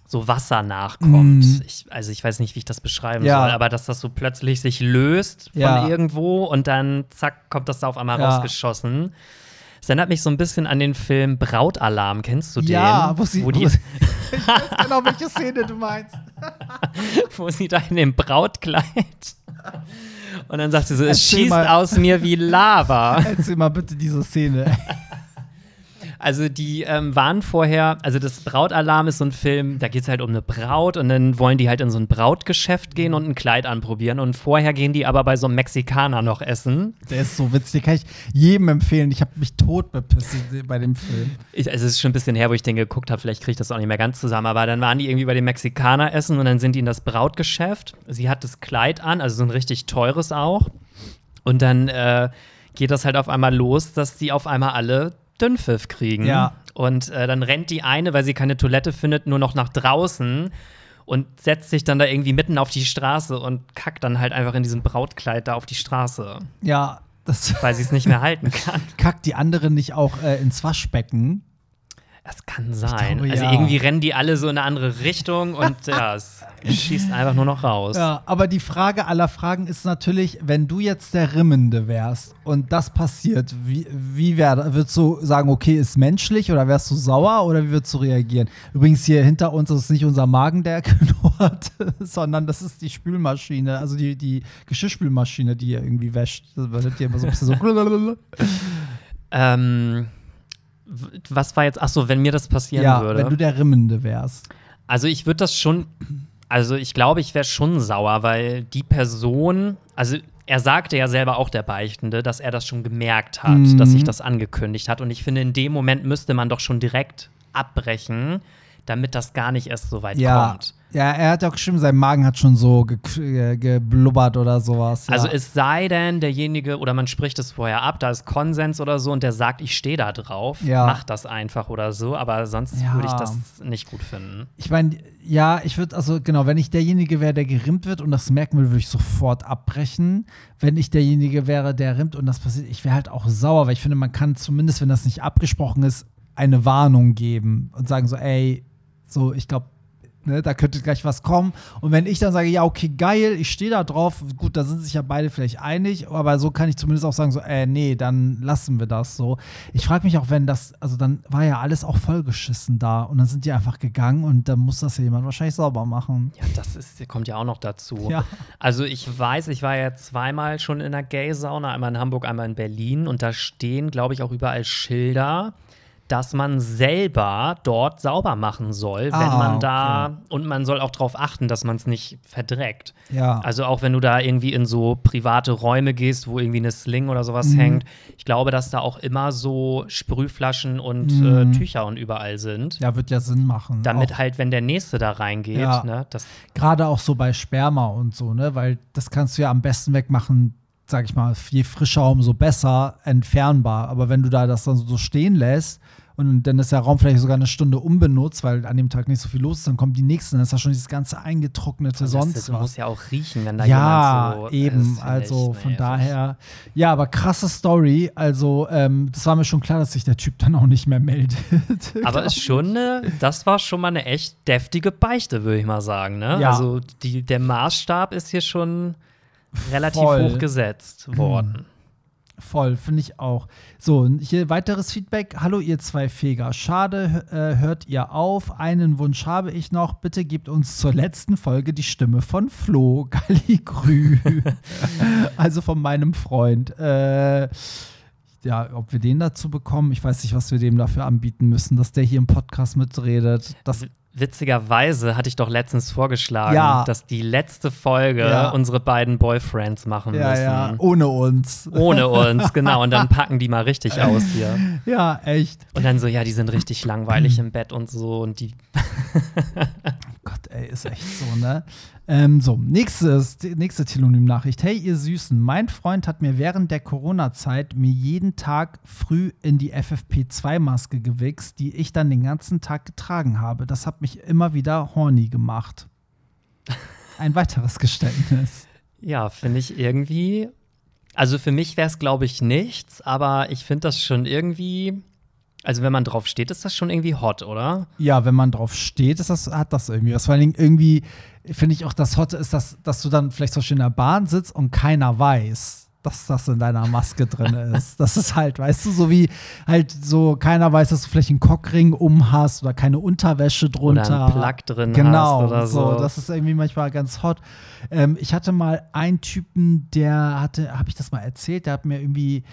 so Wasser nachkommt. Mhm. Ich, also ich weiß nicht, wie ich das beschreiben Ja. soll, aber dass das so plötzlich sich löst von Ja. irgendwo und dann zack kommt das da auf einmal Ja. rausgeschossen. Es erinnert mich so ein bisschen an den Film Brautalarm. Kennst du den? Ja, wo sie. wo, die, wo sie [LAUGHS] ich weiß genau, welche Szene du meinst. [LAUGHS] wo sie da in dem Brautkleid und dann sagt sie so, es Erzähl schießt mal. aus mir wie Lava. Erzähl mal bitte diese Szene. [LAUGHS] Also die ähm, waren vorher, also das Brautalarm ist so ein Film, da geht es halt um eine Braut und dann wollen die halt in so ein Brautgeschäft gehen und ein Kleid anprobieren und vorher gehen die aber bei so einem Mexikaner noch essen. Der ist so witzig, kann ich jedem empfehlen. Ich habe mich tot bepisst bei dem Film. Ich, es ist schon ein bisschen her, wo ich den geguckt habe, vielleicht kriege ich das auch nicht mehr ganz zusammen, aber dann waren die irgendwie bei dem Mexikaner essen und dann sind die in das Brautgeschäft. Sie hat das Kleid an, also so ein richtig teures auch. Und dann äh, geht das halt auf einmal los, dass die auf einmal alle Dünnpfiff kriegen. Ja. Und äh, dann rennt die eine, weil sie keine Toilette findet, nur noch nach draußen und setzt sich dann da irgendwie mitten auf die Straße und kackt dann halt einfach in diesem Brautkleid da auf die Straße. Ja, das. Weil sie es nicht mehr halten [LAUGHS] kann. Kackt die andere nicht auch äh, ins Waschbecken? Das kann sein. glaube, also ja. irgendwie rennen die alle so in eine andere Richtung und [LAUGHS] ja, es schießt einfach nur noch raus. Ja, aber die Frage aller Fragen ist natürlich, wenn du jetzt der Rimmende wärst und das passiert, wie, wie wär, würdest du sagen, okay, ist menschlich oder wärst du sauer oder wie würdest du reagieren? Übrigens hier hinter uns ist nicht unser Magen, der [LAUGHS] knurrt, sondern das ist die Spülmaschine, also die, die Geschirrspülmaschine, die ihr irgendwie wäscht. Das wird hier immer so ein bisschen so. [LAUGHS] Ähm, was war jetzt, ach so, wenn mir das passieren ja, würde. wenn du der Rimmende wärst. Also ich würde das schon, also ich glaube, ich wäre schon sauer, weil die Person, also er sagte ja selber auch der Beichtende, dass er das schon gemerkt hat, Mhm. dass sich das angekündigt hat. Und ich finde, in dem Moment müsste man doch schon direkt abbrechen, damit das gar nicht erst so weit Ja, kommt. ja, er hat auch geschrieben, sein Magen hat schon so ge ge geblubbert oder sowas. Ja. Also es sei denn, derjenige, oder man spricht es vorher ab, da ist Konsens oder so und der sagt, ich stehe da drauf, Ja. mach das einfach oder so, aber sonst Ja. würde ich das nicht gut finden. Ich meine, ja, ich würde, also genau, wenn ich derjenige wäre, der gerimmt wird und das merken will, würde ich sofort abbrechen. Wenn ich derjenige wäre, der rimmt und das passiert, ich wäre halt auch sauer, weil ich finde, man kann zumindest, wenn das nicht abgesprochen ist, eine Warnung geben und sagen so, ey, so, ich glaube, ne, da könnte gleich was kommen. Und wenn ich dann sage, ja, okay, geil, ich stehe da drauf, gut, da sind sich ja beide vielleicht einig, aber so kann ich zumindest auch sagen, so, äh, nee, dann lassen wir das so. Ich frage mich auch, wenn das, also dann war ja alles auch vollgeschissen da und dann sind die einfach gegangen und dann muss das ja jemand wahrscheinlich sauber machen. Ja, das ist, kommt ja auch noch dazu. Ja. Also ich weiß, ich war ja zweimal schon in einer Gay-Sauna, einmal in Hamburg, einmal in Berlin und da stehen, glaube ich, auch überall Schilder, dass man selber dort sauber machen soll, wenn Ah, man da und man soll auch darauf achten, dass man es nicht verdreckt. Ja. Also auch wenn du da irgendwie in so private Räume gehst, wo irgendwie eine Sling oder sowas Mhm. hängt, ich glaube, dass da auch immer so Sprühflaschen und Mhm. äh, Tücher und überall sind. ja, wird ja Sinn machen. Damit Auch- halt, wenn der Nächste da reingeht, Ja. ne, das Gerade auch so bei Sperma und so, ne? Weil das kannst du ja am besten wegmachen, sag ich mal, je frischer, umso besser entfernbar. Aber wenn du da das dann so stehen lässt und dann ist der Raum vielleicht sogar eine Stunde unbenutzt, weil an dem Tag nicht so viel los ist, dann kommen die nächsten, dann ist da schon dieses ganze eingetrocknete Das- sonst das was. muss ja auch riechen, wenn da Ja, jemand so. eben. Das finde Also ich, von nee, daher, ja, aber krasse Story. Also, ähm, das war mir schon klar, dass sich der Typ dann auch nicht mehr meldet. [LAUGHS] Aber ist schon eine, das war schon mal eine echt deftige Beichte, würde ich mal sagen. Ne? Ja. Also die, der Maßstab ist hier schon relativ Voll. hoch gesetzt worden. Voll, finde ich auch. So, hier weiteres Feedback. Hallo, ihr zwei Feger. Schade, äh, hört ihr auf. Einen Wunsch habe ich noch. Bitte gebt uns zur letzten Folge die Stimme von Flo [LAUGHS] Galligrü. [LAUGHS] also von meinem Freund. Äh, ja, ob wir den dazu bekommen, ich weiß nicht, was wir dem dafür anbieten müssen, dass der hier im Podcast mitredet. Das, W- Witzigerweise hatte ich doch letztens vorgeschlagen, Ja. dass die letzte Folge Ja. unsere beiden Boyfriends machen ja, müssen. ja, ohne uns. Ohne uns, genau. Und dann [LAUGHS] packen die mal richtig aus hier. Ja, echt. Und dann so, ja, die sind richtig langweilig im Bett und so. Und die [LAUGHS] Gott, ey, ist echt so, ne? Ähm, so, nächstes, nächste Telonym-Nachricht. Hey, ihr Süßen, mein Freund hat mir während der Corona-Zeit mir jeden Tag früh in die FFP2-Maske gewichst, die ich dann den ganzen Tag getragen habe. Das hat mich immer wieder horny gemacht. Ein weiteres Geständnis. Ja, finde ich irgendwie. Also für mich wäre es, glaube ich, nichts, aber ich finde das schon irgendwie. Also wenn man drauf steht, ist das schon irgendwie hot, oder? Ja, wenn man drauf steht, ist das, hat das irgendwie was. Vor allen Dingen irgendwie finde ich auch das Hotte ist, dass, dass du dann vielleicht zum Beispiel in der Bahn sitzt und keiner weiß, dass das in deiner Maske drin [LAUGHS] ist. Das ist halt, weißt du, so wie halt so keiner weiß, dass du vielleicht einen Cockring um hast oder keine Unterwäsche drunter. Oder einen Plug drin genau, hast oder so. Das ist irgendwie manchmal ganz hot. Ähm, ich hatte mal einen Typen, der hatte, habe ich das mal erzählt, der hat mir irgendwie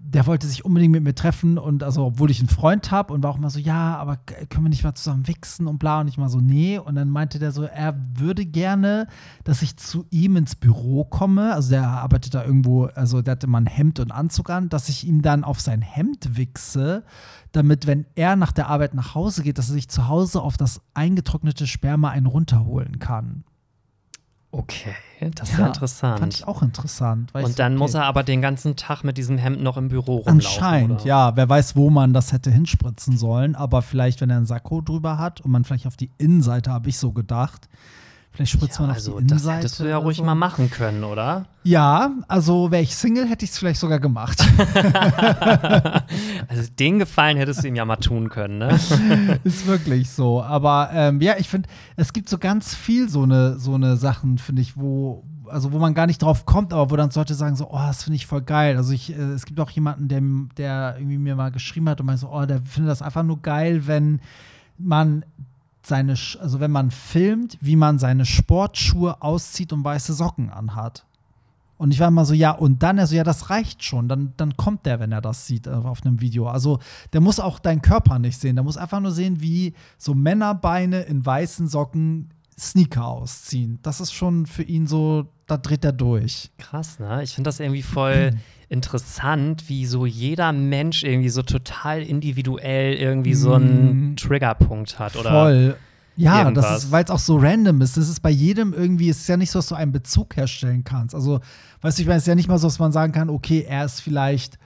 der wollte sich unbedingt mit mir treffen und also, obwohl ich einen Freund habe und war auch mal so, ja, aber können wir nicht mal zusammen wichsen und bla und ich mal so, nee. Und dann meinte der so, er würde gerne, dass ich zu ihm ins Büro komme. Also der arbeitet da irgendwo, also der hatte mal ein Hemd und Anzug an, dass ich ihm dann auf sein Hemd wichse, damit, wenn er nach der Arbeit nach Hause geht, dass er sich zu Hause auf das eingetrocknete Sperma einen runterholen kann. Okay, das ist ja, interessant. Fand ich auch interessant. Und dann okay. muss er aber den ganzen Tag mit diesem Hemd noch im Büro rumlaufen. Anscheinend, oder? ja. Wer weiß, wo man das hätte hinspritzen sollen. Aber vielleicht, wenn er einen Sakko drüber hat und man vielleicht auf die Innenseite, habe ich so gedacht, Vielleicht spritzt ja, man auf also, die Innenseite. Das hättest du ja ruhig so. mal machen können, oder? Ja, also wäre ich Single, hätte ich es vielleicht sogar gemacht. [LAUGHS] [LAUGHS] also den Gefallen hättest du ihm ja mal tun können, ne? [LAUGHS] Ist wirklich so. Aber ähm, ja, ich finde, es gibt so ganz viel so eine, so eine Sachen, finde ich, wo, also wo man gar nicht drauf kommt, aber wo dann Leute sagen so, oh, das finde ich voll geil. Also ich, äh, es gibt auch jemanden, der, der irgendwie mir mal geschrieben hat und meinte so, oh, der findet das einfach nur geil, wenn man seine, also wenn man filmt, wie man seine Sportschuhe auszieht und weiße Socken anhat. Und ich war immer so, ja, und dann er so, ja, das reicht schon. Dann, dann kommt der, wenn er das sieht äh, auf einem Video. Also der muss auch deinen Körper nicht sehen. Der muss einfach nur sehen, wie so Männerbeine in weißen Socken Sneaker ausziehen. Das ist schon für ihn so, da dreht er durch. Krass, ne? Ich finde das irgendwie voll [CLEARS THROAT] interessant, wie so jeder Mensch irgendwie so total individuell irgendwie so einen mm. Triggerpunkt hat, oder? Voll. Ja, irgendwas. das ist, weil es auch so random ist. Das ist bei jedem irgendwie, es ist ja nicht so, dass du einen Bezug herstellen kannst. Also, weißt du, ich meine, es ist ja nicht mal so, dass man sagen kann, okay, er ist vielleicht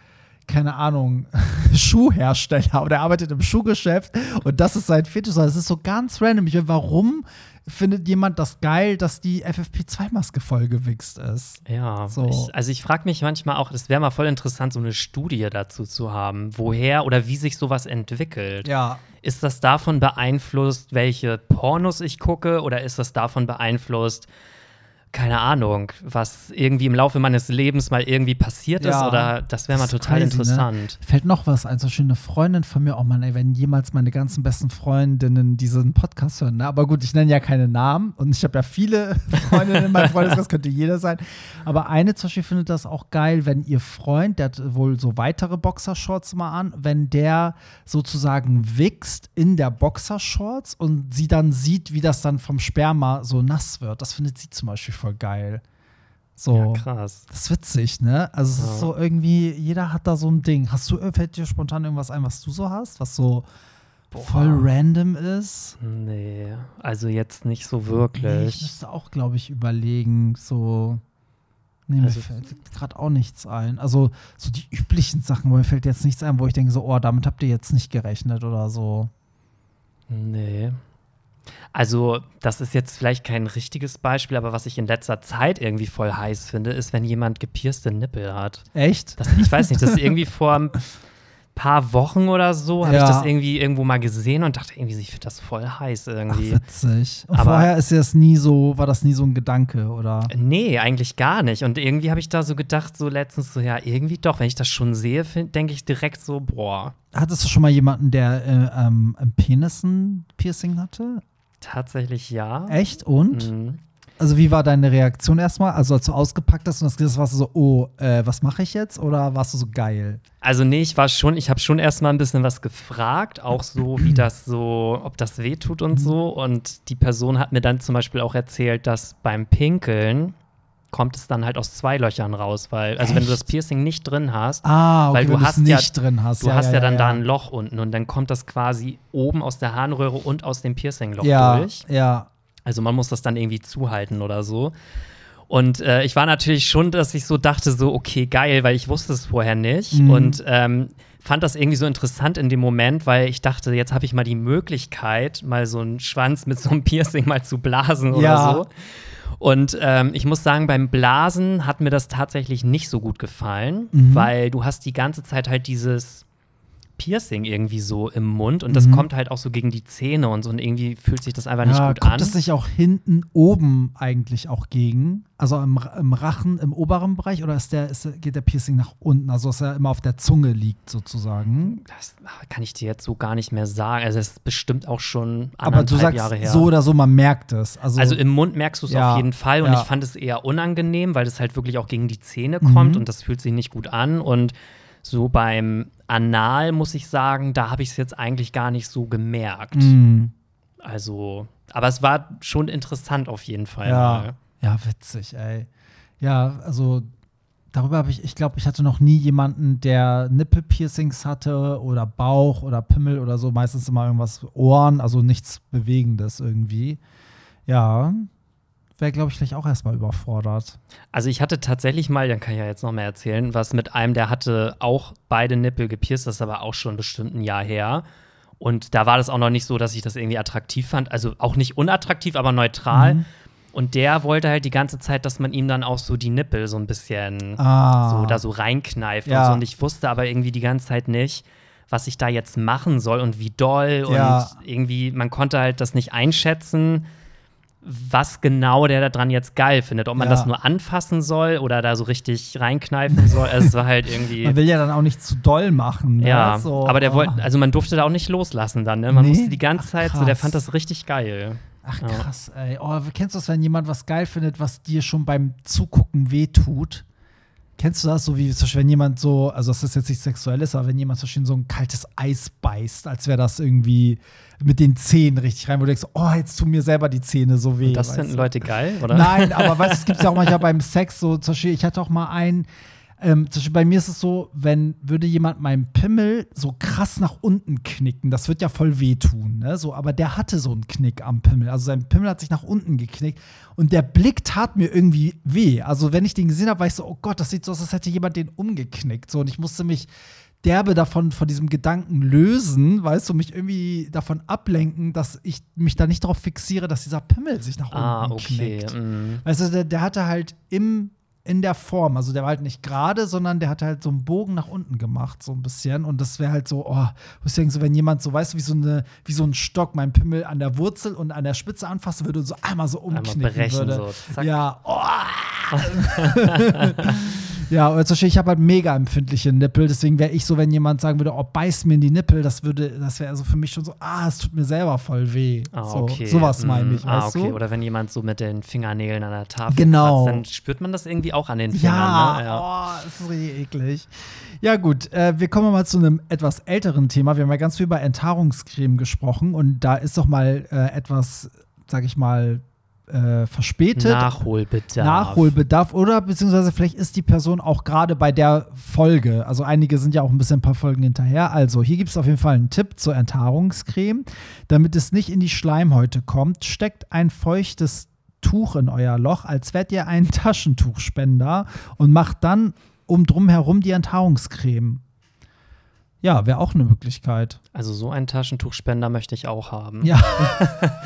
keine Ahnung, [LAUGHS] Schuhhersteller oder er arbeitet im Schuhgeschäft und das ist sein Fetisch. Das ist so ganz random. Ich meine, warum findet jemand das geil, dass die FFP2-Maske vollgewichst ist? Ja, so. ich, also ich frage mich manchmal auch, es wäre mal voll interessant, so eine Studie dazu zu haben, woher oder wie sich sowas entwickelt. Ja. Ist das davon beeinflusst, welche Pornos ich gucke oder ist das davon beeinflusst, keine Ahnung, was irgendwie im Laufe meines Lebens mal irgendwie passiert ja, ist oder das wäre mal total crazy, ne? interessant. Ne? Fällt noch was ein, so schöne Freundin von mir, oh Mann, ey, wenn jemals meine ganzen besten Freundinnen diesen Podcast hören, ne? aber gut, ich nenne ja keine Namen und ich habe ja viele [LAUGHS] Freundinnen in meinem Freundeskreis, könnte jeder sein, aber eine zum Beispiel findet das auch geil, wenn ihr Freund, der hat wohl so weitere Boxershorts mal an, wenn der sozusagen wächst in der Boxershorts und sie dann sieht, wie das dann vom Sperma so nass wird. Das findet sie zum Beispiel voll voll geil. So. Ja, krass. Das ist witzig, ne? Also es ja. ist so irgendwie, jeder hat da so ein Ding. Hast du, fällt dir spontan irgendwas ein, was du so hast, was so Boah. voll random ist? Nee, also jetzt nicht so wirklich. Nee, ich müsste auch, glaube ich, überlegen, so. Nee, also, mir fällt gerade auch nichts ein. Also so die üblichen Sachen, wo mir fällt jetzt nichts ein, wo ich denke so, oh, damit habt ihr jetzt nicht gerechnet oder so. Nee. Also, das ist jetzt vielleicht kein richtiges Beispiel, aber was ich in letzter Zeit irgendwie voll heiß finde, ist, wenn jemand gepierste Nippel hat. Echt? Das, ich weiß nicht, das ist irgendwie vor ein paar Wochen oder so, habe ja. ich das irgendwie irgendwo mal gesehen und dachte irgendwie, ich finde das voll heiß irgendwie. Ach, witzig. Und aber vorher ist das nie so, war das nie so ein Gedanke, oder? Nee, eigentlich gar nicht. Und irgendwie habe ich da so gedacht, so letztens so, ja, irgendwie doch, wenn ich das schon sehe, denke ich direkt so, boah. Hattest du schon mal jemanden, der äh, ähm, im Penis ein Piercing hatte? Tatsächlich ja. Echt? Und? Mhm. Also wie war deine Reaktion erstmal? Also als du ausgepackt hast und das warst du so, oh, äh, was mache ich jetzt? Oder warst du so geil? Also nee, ich war schon, ich habe schon erstmal ein bisschen was gefragt, auch so, wie [CLEARS THROAT] das so, ob das weh tut und so. Und die Person hat mir dann zum Beispiel auch erzählt, dass beim Pinkeln kommt es dann halt aus zwei Löchern raus, weil also Echt? wenn du das Piercing nicht drin hast, ah, okay, weil du hast ja drin hast. du ja, hast ja, ja dann ja. da ein Loch unten und dann kommt das quasi oben aus der Harnröhre und aus dem Piercingloch durch. Ja. Also man muss das dann irgendwie zuhalten oder so. Und äh, ich war natürlich schon, dass ich so dachte, so, okay, geil, weil ich wusste es vorher nicht. Mhm. Und ähm, fand das irgendwie so interessant in dem Moment, weil ich dachte, jetzt habe ich mal die Möglichkeit, mal so einen Schwanz mit so einem [LAUGHS] Piercing mal zu blasen oder ja. so. Und ähm, ich muss sagen, beim Blasen hat mir das tatsächlich nicht so gut gefallen, mhm. weil du hast die ganze Zeit halt dieses Piercing irgendwie so im Mund und das mhm. kommt halt auch so gegen die Zähne und so und irgendwie fühlt sich das einfach ja, nicht gut kommt an. Kommt es sich auch hinten oben eigentlich auch gegen? Also im, im Rachen, im oberen Bereich oder ist der, ist, geht der Piercing nach unten? Also dass er immer auf der Zunge liegt sozusagen? Das kann ich dir jetzt so gar nicht mehr sagen. Also es ist bestimmt auch schon Aber du sagst Jahre her. so oder so, man merkt es. Also, also im Mund merkst du es ja, auf jeden Fall und ja. ich fand es eher unangenehm, weil es halt wirklich auch gegen die Zähne kommt mhm. und das fühlt sich nicht gut an und So beim Anal muss ich sagen, da habe ich es jetzt eigentlich gar nicht so gemerkt. Mhm. Also, aber es war schon interessant auf jeden Fall. Ja. mal. Ja, witzig, ey. Ja, also darüber habe ich, ich glaube, ich hatte noch nie jemanden, der Nippelpiercings hatte oder Bauch oder Pimmel oder so, meistens immer irgendwas Ohren, also nichts Bewegendes irgendwie. Ja, wäre, glaube ich, gleich auch erstmal überfordert. Also ich hatte tatsächlich mal, dann kann ich ja jetzt noch mehr erzählen, was mit einem, der hatte auch beide Nippel gepierst, das ist aber auch schon bestimmt ein Jahr her. Und da war das auch noch nicht so, dass ich das irgendwie attraktiv fand. Also auch nicht unattraktiv, aber neutral. Mhm. Und der wollte halt die ganze Zeit, dass man ihm dann auch so die Nippel so ein bisschen Ah. so da so reinkneift Ja. und so. Und ich wusste aber irgendwie die ganze Zeit nicht, was ich da jetzt machen soll und wie doll. Ja. Und irgendwie, man konnte halt das nicht einschätzen, was genau der da dran jetzt geil findet. Ob man Ja. das nur anfassen soll oder da so richtig reinkneifen soll. Also es war halt irgendwie. Man will ja dann auch nicht zu doll machen. Ne? ja, so, aber der wollte, also man durfte da auch nicht loslassen dann, ne? Man Nee? musste die ganze Ach, Zeit so, der fand das richtig geil. Ach Ja. krass, ey. Oh, kennst du das, wenn jemand was geil findet, was dir schon beim Zugucken wehtut? Kennst du das? So wie zum Beispiel, wenn jemand so, also dass das jetzt nicht sexuell ist, aber wenn jemand zum Beispiel so ein kaltes Eis beißt, als wäre das irgendwie mit den Zähnen richtig rein, wo du denkst, oh, jetzt tun mir selber die Zähne so weh. Das weißt finden? Leute geil, oder? Nein, aber weißt du, es gibt ja auch manchmal beim Sex so, zum Beispiel, ich hatte auch mal einen, ähm, zum Beispiel bei mir ist es so, wenn würde jemand meinen Pimmel so krass nach unten knicken, das wird ja voll wehtun, ne? So, aber der hatte so einen Knick am Pimmel. Also sein Pimmel hat sich nach unten geknickt und der Blick tat mir irgendwie weh. Also wenn ich den gesehen habe, war ich so, oh Gott, das sieht so aus, als hätte jemand den umgeknickt. So, und ich musste mich derbe davon, von diesem Gedanken lösen, weißt du, mich irgendwie davon ablenken, dass ich mich da nicht darauf fixiere, dass dieser Pimmel sich nach unten Ah, okay. knickt. mm. Weißt du, der, der hatte halt im, in der Form, also der war halt nicht gerade, sondern der hatte halt so einen Bogen nach unten gemacht, so ein bisschen. Und das wäre halt so, oh, denke so, wenn jemand so, weißt du, wie so, eine, wie so ein Stock meinen Pimmel an der Wurzel und an der Spitze anfassen würde und so einmal so Einmal umknicken brechen, würde. so. Zack. Ja, oh. [LAUGHS] [LAUGHS] ja, Beispiel, ich habe halt mega empfindliche Nippel, deswegen wäre ich so, wenn jemand sagen würde, oh, beiß mir in die Nippel, das würde, das wäre also für mich schon so, ah, es tut mir selber voll weh. Ah, so, okay. Sowas meine ich, Mm, ah, okay. du? Oder wenn jemand so mit den Fingernägeln an der Tafel Genau. kratzt, dann spürt man das irgendwie auch an den Fingern. Ja, ne? ja. oh, das ist richtig eklig. Ja, gut, äh, wir kommen mal zu einem etwas älteren Thema. Wir haben ja ganz viel über Enthaarungscreme gesprochen und da ist doch mal äh, etwas, sag ich mal, äh, verspätet. Nachholbedarf. Nachholbedarf oder beziehungsweise vielleicht ist die Person auch gerade bei der Folge. Also einige sind ja auch ein bisschen ein paar Folgen hinterher. Also hier gibt es auf jeden Fall einen Tipp zur Enthaarungscreme. Damit es nicht in die Schleimhäute kommt, steckt ein feuchtes Tuch in euer Loch, als wärt ihr ein [LAUGHS] Taschentuchspender und macht dann um drumherum die Enthaarungscreme. Ja, wäre auch eine Möglichkeit. Also so einen Taschentuchspender möchte ich auch haben. Ja, [LAUGHS]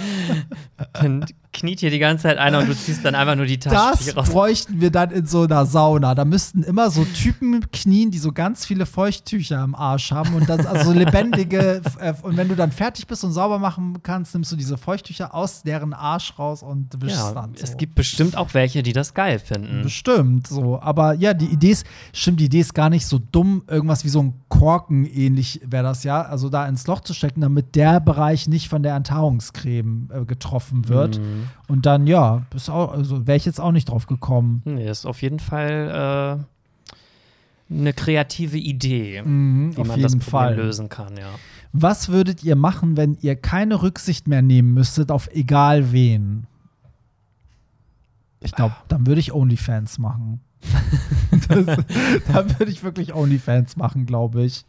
[LAUGHS] Dann kniet hier die ganze Zeit einer und du ziehst dann einfach nur die das Taschentücher raus. bräuchten wir dann in so einer Sauna. Da müssten immer so Typen knien, die so ganz viele Feuchttücher im Arsch haben und das also so lebendige. [LAUGHS] äh, und wenn du dann fertig bist und sauber machen kannst, nimmst du diese Feuchttücher aus deren Arsch raus und wischst Ja, dann. So. es gibt bestimmt auch welche, die das geil finden. Bestimmt, so. Aber ja, die Idee ist, stimmt, die Idee ist gar nicht so dumm. Irgendwas wie so ein Korken ähnlich wäre das ja. Also da ins Loch zu stecken, damit der Bereich nicht von der Enthaarungscreme äh, getroffen wird. Mhm. Und dann, ja, also wäre ich jetzt auch nicht drauf gekommen. Nee, ist auf jeden Fall äh, eine kreative Idee, Mhm, wie auf man das jeden Problem Fall. lösen kann, ja. Was würdet ihr machen, wenn ihr keine Rücksicht mehr nehmen müsstet auf egal wen? Ich glaube, dann würde ich OnlyFans machen. [LAUGHS] das, dann würde ich wirklich OnlyFans machen, glaube ich.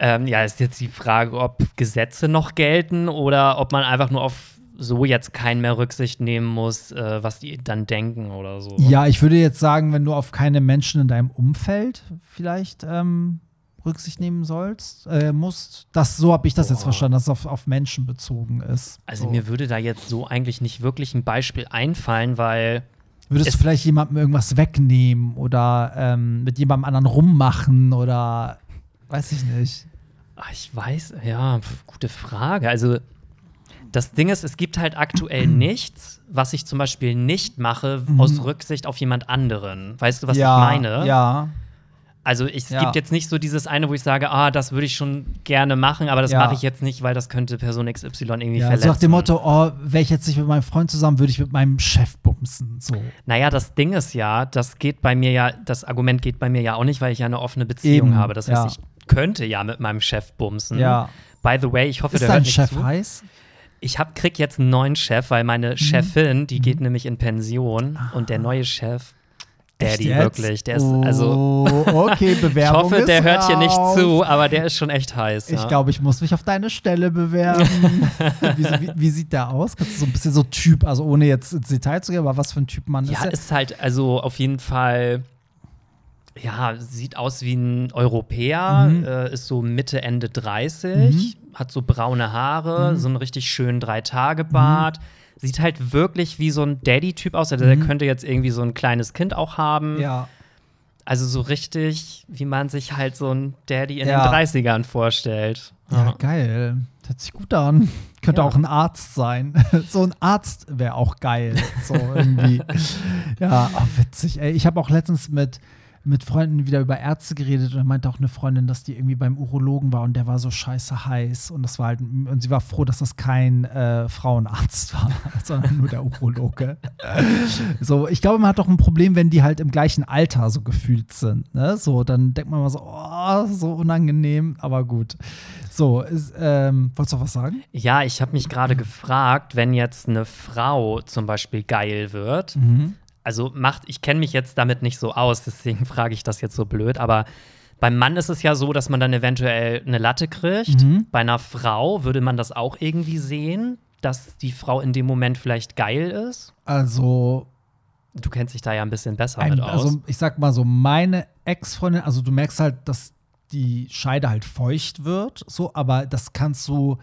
Ähm, ja, ist jetzt die Frage, ob Gesetze noch gelten oder ob man einfach nur auf so jetzt keinen mehr Rücksicht nehmen muss, äh, was die dann denken oder so. Ja, ich würde jetzt sagen, wenn du auf keine Menschen in deinem Umfeld vielleicht ähm, Rücksicht nehmen sollst, äh, musst. Das, so habe ich das jetzt Boah. verstanden, dass es auf, auf Menschen bezogen ist. Also so. mir würde da jetzt so eigentlich nicht wirklich ein Beispiel einfallen, weil Würdest es- du vielleicht jemandem irgendwas wegnehmen oder ähm, mit jemandem anderen rummachen oder weiß ich nicht. Ah, Ich weiß, ja, gute Frage. Also, das Ding ist, es gibt halt aktuell [CLEARS THROAT] nichts, was ich zum Beispiel nicht mache aus Rücksicht auf jemand anderen. Weißt du, was Mhm. ja, ich meine? Ja. Also es Ja. gibt jetzt nicht so dieses eine, wo ich sage, ah, das würde ich schon gerne machen, aber das Ja. mache ich jetzt nicht, weil das könnte Person XY irgendwie Ja, verletzen. so nach dem Motto, oh, wäre ich jetzt nicht mit meinem Freund zusammen, würde ich mit meinem Chef bumsen. So. Naja, das Ding ist ja, das geht bei mir ja, das Argument geht bei mir ja auch nicht, weil ich ja eine offene Beziehung Eben, habe. Das heißt, ich könnte ja mit meinem Chef bumsen. Ja. By the way, ich hoffe, Ist der hört dein nicht Chef zu. heiß? Ich hab, krieg jetzt einen neuen Chef, weil meine Mhm. Chefin, die geht nämlich in Pension und der neue Chef, Daddy wirklich, der ist also Oh, okay, [LAUGHS] ich Bewerbung hoffe, der hört hier nicht zu, aber der ist schon echt heiß. Ich ja. glaube, ich muss mich auf deine Stelle bewerben. [LAUGHS] wie, wie, wie sieht der aus? Kannst du so ein bisschen so Typ, also ohne jetzt ins Detail zu gehen, aber was für ein Typ Mann Ja, ist er? ist halt also auf jeden Fall, ja, sieht aus wie ein Europäer, Mhm. äh, ist so Mitte, Ende 30, hat so braune Haare, Mhm. so einen richtig schönen Drei-Tage-Bart. Sieht halt wirklich wie so ein Daddy-Typ aus. Also der Mhm. könnte jetzt irgendwie so ein kleines Kind auch haben. Ja. Also so richtig, wie man sich halt so ein Daddy in Ja. den 30ern vorstellt. Ja, geil. Hört sich gut an. [LAUGHS] Könnte Ja. auch ein Arzt sein. [LAUGHS] so ein Arzt wäre auch geil. So irgendwie. [LAUGHS] ja, oh, witzig. Ey, ich habe auch letztens mit, mit Freunden wieder über Ärzte geredet und da meinte auch eine Freundin, dass die irgendwie beim Urologen war und der war so scheiße heiß und das war halt und sie war froh, dass das kein äh, Frauenarzt [LAUGHS] war, sondern nur der Urologe. [LAUGHS] so, ich glaube, man hat doch ein Problem, wenn die halt im gleichen Alter so gefühlt sind. Ne? So, dann denkt man mal so, oh, so unangenehm, aber gut. So, ist, ähm, wolltest du was sagen? Ja, ich habe mich gerade gefragt, wenn jetzt eine Frau zum Beispiel geil wird, Mhm. Also macht, ich kenne mich jetzt damit nicht so aus, [LAUGHS] deswegen frage ich das jetzt so blöd, aber beim Mann ist es ja so, dass man dann eventuell eine Latte kriegt. Mhm. Bei einer Frau würde man das auch irgendwie sehen, dass die Frau in dem Moment vielleicht geil ist. Also, Du kennst dich da ja ein bisschen besser ein, mit aus. also, ich sag mal so, meine Ex-Freundin, also du merkst halt, dass die Scheide halt feucht wird, so, aber das kannst du.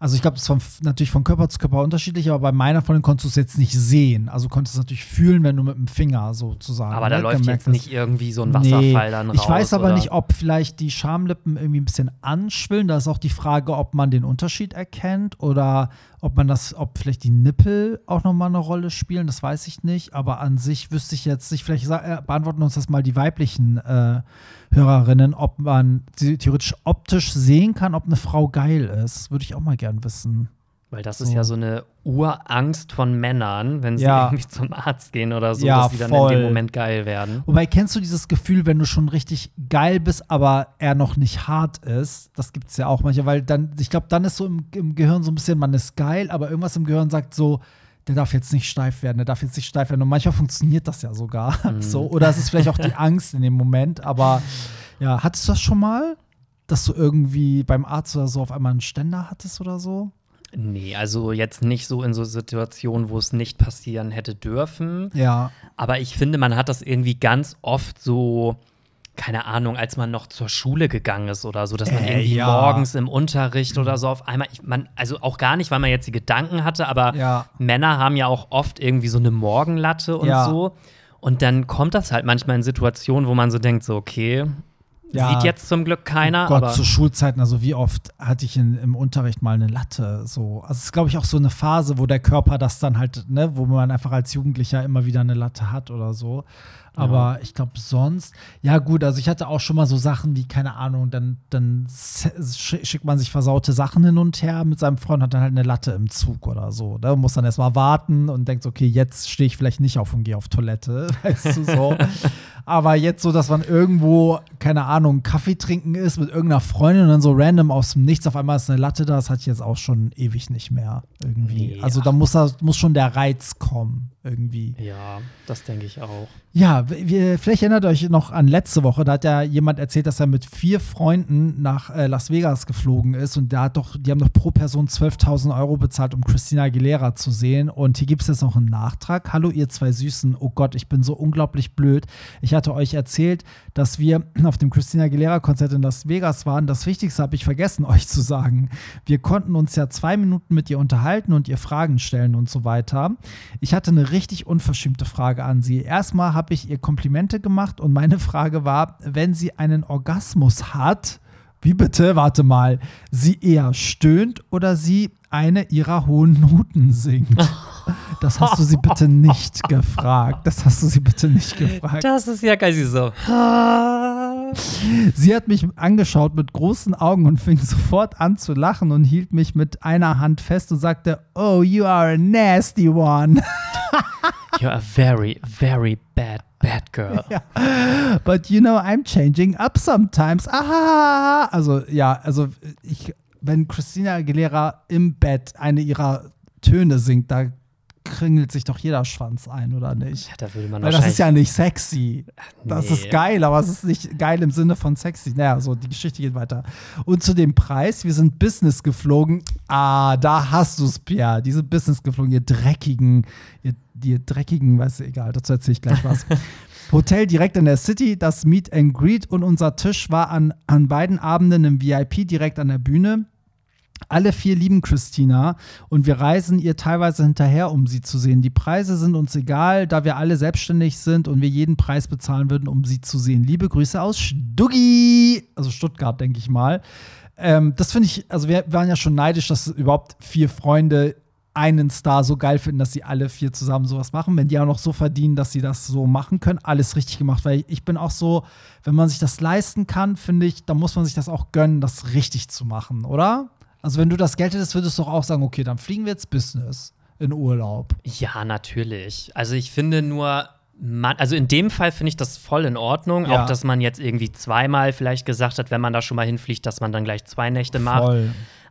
Also ich glaube, das ist natürlich von Körper zu Körper unterschiedlich, aber bei meiner Freundin konntest du es jetzt nicht sehen. Also konntest du es natürlich fühlen, wenn du mit dem Finger sozusagen. aber da ne, läuft jetzt nicht irgendwie so ein Wasserfall dann raus. Ich weiß aber oder? nicht, ob vielleicht die Schamlippen irgendwie ein bisschen anschwillen. Da ist auch die Frage, ob man den Unterschied erkennt oder ob man das, ob vielleicht die Nippel auch nochmal eine Rolle spielen. Das weiß ich nicht. Aber an sich wüsste ich jetzt nicht. Vielleicht äh, beantworten uns das mal die weiblichen äh, Hörerinnen, ob man sie theoretisch optisch sehen kann, ob eine Frau geil ist. Würde ich auch mal gern wissen. Weil das ist So. ja so eine Urangst von Männern, wenn sie Ja. irgendwie zum Arzt gehen oder so, Ja, dass sie dann voll. in dem Moment geil werden. Wobei, kennst du dieses Gefühl, wenn du schon richtig geil bist, aber er noch nicht hart ist? Das gibt es ja auch manchmal, weil dann, ich glaube, dann ist so im, im Gehirn so ein bisschen, man ist geil, aber irgendwas im Gehirn sagt so, der darf jetzt nicht steif werden, der darf jetzt nicht steif werden. Und manchmal funktioniert das ja sogar [LAUGHS] so. Oder es ist vielleicht auch die [LAUGHS] Angst in dem Moment, aber ja, hattest du das schon mal? Dass du irgendwie beim Arzt oder so auf einmal einen Ständer hattest oder so? Nee, also jetzt nicht so in so Situationen, wo es nicht passieren hätte dürfen. Ja. Aber ich finde, man hat das irgendwie ganz oft so, keine Ahnung, als man noch zur Schule gegangen ist oder so, dass man Äh, irgendwie ja. morgens im Unterricht oder so auf einmal, ich, man, also auch gar nicht, weil man jetzt die Gedanken hatte, aber Ja. Männer haben ja auch oft irgendwie so eine Morgenlatte und Ja. so. Und dann kommt das halt manchmal in Situationen, wo man so denkt, so, okay, Ja. sieht jetzt zum Glück keiner, Oh Gott, aber zu Schulzeiten, also wie oft hatte ich in, im Unterricht mal eine Latte? So, also es ist, glaube ich, auch so eine Phase, wo der Körper das dann halt, ne, wo man einfach als Jugendlicher immer wieder eine Latte hat oder so. Aber ich glaube, sonst, ja, gut, also ich hatte auch schon mal so Sachen wie, keine Ahnung, dann, dann schickt man sich versaute Sachen hin und her mit seinem Freund, hat dann halt eine Latte im Zug oder so. Da muss dann erstmal warten und denkt, okay, jetzt stehe ich vielleicht nicht auf und gehe auf Toilette, [LAUGHS] weißt du so. Aber jetzt so, dass man irgendwo, keine Ahnung, Kaffee trinken ist mit irgendeiner Freundin und dann so random aus dem Nichts auf einmal ist eine Latte da, das hatte ich jetzt auch schon ewig nicht mehr irgendwie. Nee, also da muss, da muss schon der Reiz kommen irgendwie. ja, das denke ich auch. Ja, wir, vielleicht erinnert euch noch an letzte Woche, da hat ja jemand erzählt, dass er mit vier Freunden nach äh, Las Vegas geflogen ist und da hat doch, die haben doch pro Person 12.000 Euro bezahlt, um Christina Aguilera zu sehen. Und hier gibt es jetzt noch einen Nachtrag. Hallo, ihr zwei Süßen. Oh Gott, ich bin so unglaublich blöd. Ich hatte euch erzählt, dass wir [CLEARS THROAT] auf dem Christina Aguilera-Konzert in Las Vegas waren. Das Wichtigste habe ich vergessen, [LAUGHS] euch zu sagen. Wir konnten uns ja zwei Minuten mit ihr unterhalten und ihr Fragen stellen und so weiter. Ich hatte eine richtig unverschämte Frage an sie. Erstmal habe ich ihr Komplimente gemacht und meine Frage war, wenn sie einen Orgasmus hat, wie bitte, warte mal, sie eher stöhnt oder sie eine ihrer hohen Noten singt? Das hast du sie bitte nicht [LAUGHS] gefragt. Das hast du sie bitte nicht gefragt. Das ist ja geil, sie so. [LAUGHS] Sie hat mich angeschaut mit großen Augen und fing sofort an zu lachen und hielt mich mit einer Hand fest und sagte, Oh, you are a nasty one. [LAUGHS] You're a very, very bad, bad girl. [LAUGHS] Ja. But you know, I'm changing up sometimes. Aha. Also, ja, also ich, wenn Christina Aguilera im Bett eine ihrer Töne singt, da kringelt sich doch jeder Schwanz ein, oder nicht? Ja, da würde man Weil das ist ja nicht sexy. Das Nee. ist geil, aber es ist nicht geil im Sinne von sexy. Naja, so, die Geschichte geht weiter. Und zu dem Preis, wir sind Business geflogen. Ah, da hast du es, Pierre. Diese Business geflogen, ihr dreckigen, ihr, ihr dreckigen, weiß ich, egal, dazu erzähle ich gleich was. [LAUGHS] Hotel direkt in der City, das Meet and Greet und unser Tisch war an, an beiden Abenden im VIP direkt an der Bühne. Alle vier lieben Christina und wir reisen ihr teilweise hinterher, um sie zu sehen. Die Preise sind uns egal, da wir alle selbstständig sind und wir jeden Preis bezahlen würden, um sie zu sehen. Liebe Grüße aus Stuggi, also Stuttgart, denke ich mal. Ähm, das finde ich, also wir waren ja schon neidisch, dass überhaupt vier Freunde einen Star so geil finden, dass sie alle vier zusammen sowas machen. Wenn die auch noch so verdienen, dass sie das so machen können, alles richtig gemacht. Weil ich bin auch so, wenn man sich das leisten kann, finde ich, dann muss man sich das auch gönnen, das richtig zu machen, oder? Also wenn du das Geld hättest, würdest du doch auch sagen, okay, dann fliegen wir jetzt Business in Urlaub. Ja, natürlich. Also ich finde nur, man, also in dem Fall finde ich das voll in Ordnung. Ja. Auch, dass man jetzt irgendwie zweimal vielleicht gesagt hat, wenn man da schon mal hinfliegt, dass man dann gleich zwei Nächte macht.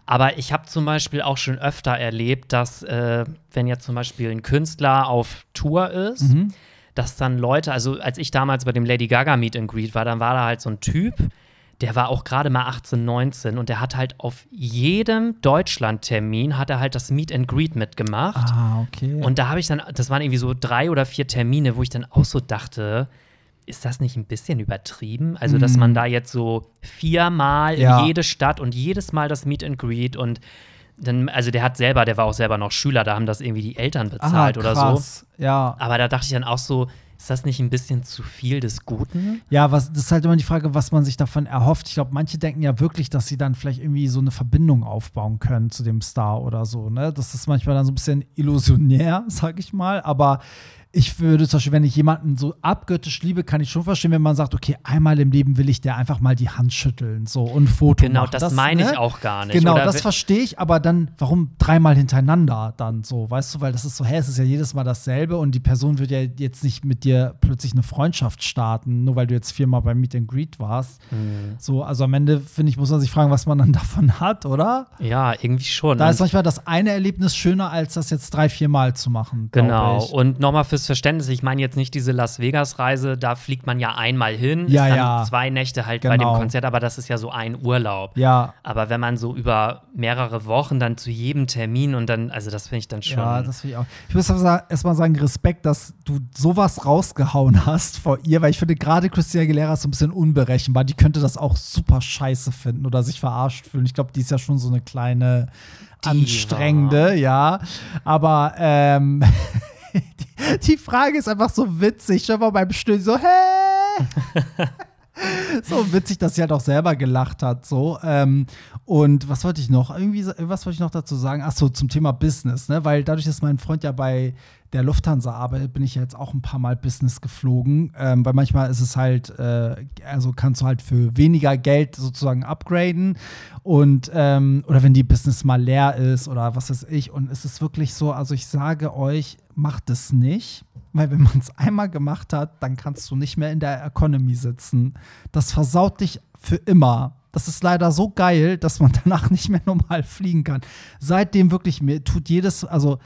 Aber ich habe zum Beispiel auch schon öfter erlebt, dass, äh, wenn jetzt zum Beispiel ein Künstler auf Tour ist, Mhm. dass dann Leute, also als ich damals bei dem Lady Gaga Meet and Greet war, dann war da halt so ein Typ, der war auch gerade mal 18, 19 und der hat halt auf jedem Deutschland-Termin hat er halt das Meet and Greet mitgemacht. Ah, okay. Und da habe ich dann, das waren irgendwie so drei oder vier Termine, wo ich dann auch so dachte, ist das nicht ein bisschen übertrieben? Also, dass man da jetzt so viermal. Ja. in jede Stadt und jedes Mal das Meet and Greet und dann, also der hat selber, der war auch selber noch Schüler, da haben das irgendwie die Eltern bezahlt oder so. Ah. Ja. Aber da dachte ich dann auch so, ist das nicht ein bisschen zu viel des Guten? Ja, was, das ist halt immer die Frage, was man sich davon erhofft. Ich glaube, manche denken ja wirklich, dass sie dann vielleicht irgendwie so eine Verbindung aufbauen können zu dem Star oder so. Ne? Das ist manchmal dann so ein bisschen illusionär, [LAUGHS] sag ich mal. Aber ich würde zum Beispiel, wenn ich jemanden so abgöttisch liebe, kann ich schon verstehen, wenn man sagt, okay, einmal im Leben will ich der einfach mal die Hand schütteln so und ein Foto Genau, machen. das meine ich ne? auch gar nicht. Genau, Oder das verstehe ich, aber dann, warum dreimal hintereinander dann so, weißt du, weil das ist so, hä, es ist ja jedes Mal dasselbe und die Person wird ja jetzt nicht mit dir plötzlich eine Freundschaft starten, nur weil du jetzt viermal beim Meet and Greet warst. Mhm. So, also am Ende, finde ich, muss man sich fragen, was man dann [LAUGHS] davon hat, oder? Ja, irgendwie schon. Da ist manchmal das eine Erlebnis schöner, als das jetzt drei, viermal zu machen. Genau. Ich. Und nochmal fürs Verständnis, ich meine jetzt nicht diese Las Vegas-Reise, da fliegt man ja einmal hin, Ja, ist dann ja. zwei Nächte halt bei dem Genau. Konzert, aber das ist ja so ein Urlaub. Ja, Aber wenn man so über mehrere Wochen dann zu jedem Termin und dann, also das finde ich dann schon. Ja, das finde ich auch. Ich muss erstmal sagen, Respekt, dass du sowas rausgehauen [LAUGHS] hast vor ihr, weil ich finde, gerade Christina Aguilera ist so ein bisschen unberechenbar. Die könnte das auch super scheiße finden oder sich verarscht fühlen. Ich glaube, die ist ja schon so eine kleine Diva. anstrengende, ja. Aber ähm, [LAUGHS] die, [LAUGHS] die Frage ist einfach so witzig. Schon mal beim Stillen so, hä? [LAUGHS] so witzig, dass sie halt auch selber gelacht hat. So. Ähm, und was wollte ich noch? Irgendwie, was wollte ich noch dazu sagen? Ach so, zum Thema Business, ne? Weil dadurch, dass mein Freund ja bei der Lufthansa arbeitet, bin ich ja jetzt auch ein paar Mal Business geflogen. Ähm, weil manchmal ist es halt, äh, also kannst du halt für weniger Geld sozusagen upgraden. Und, ähm, oder wenn die Business mal leer ist oder was weiß ich. Und es ist wirklich so, also ich sage euch, macht es nicht. Weil wenn man es einmal gemacht hat, dann kannst du nicht mehr in der Economy sitzen. Das versaut dich für immer. Das ist leider so geil, dass man [LAUGHS] danach nicht mehr normal fliegen kann. Seitdem wirklich mir tut jedes, also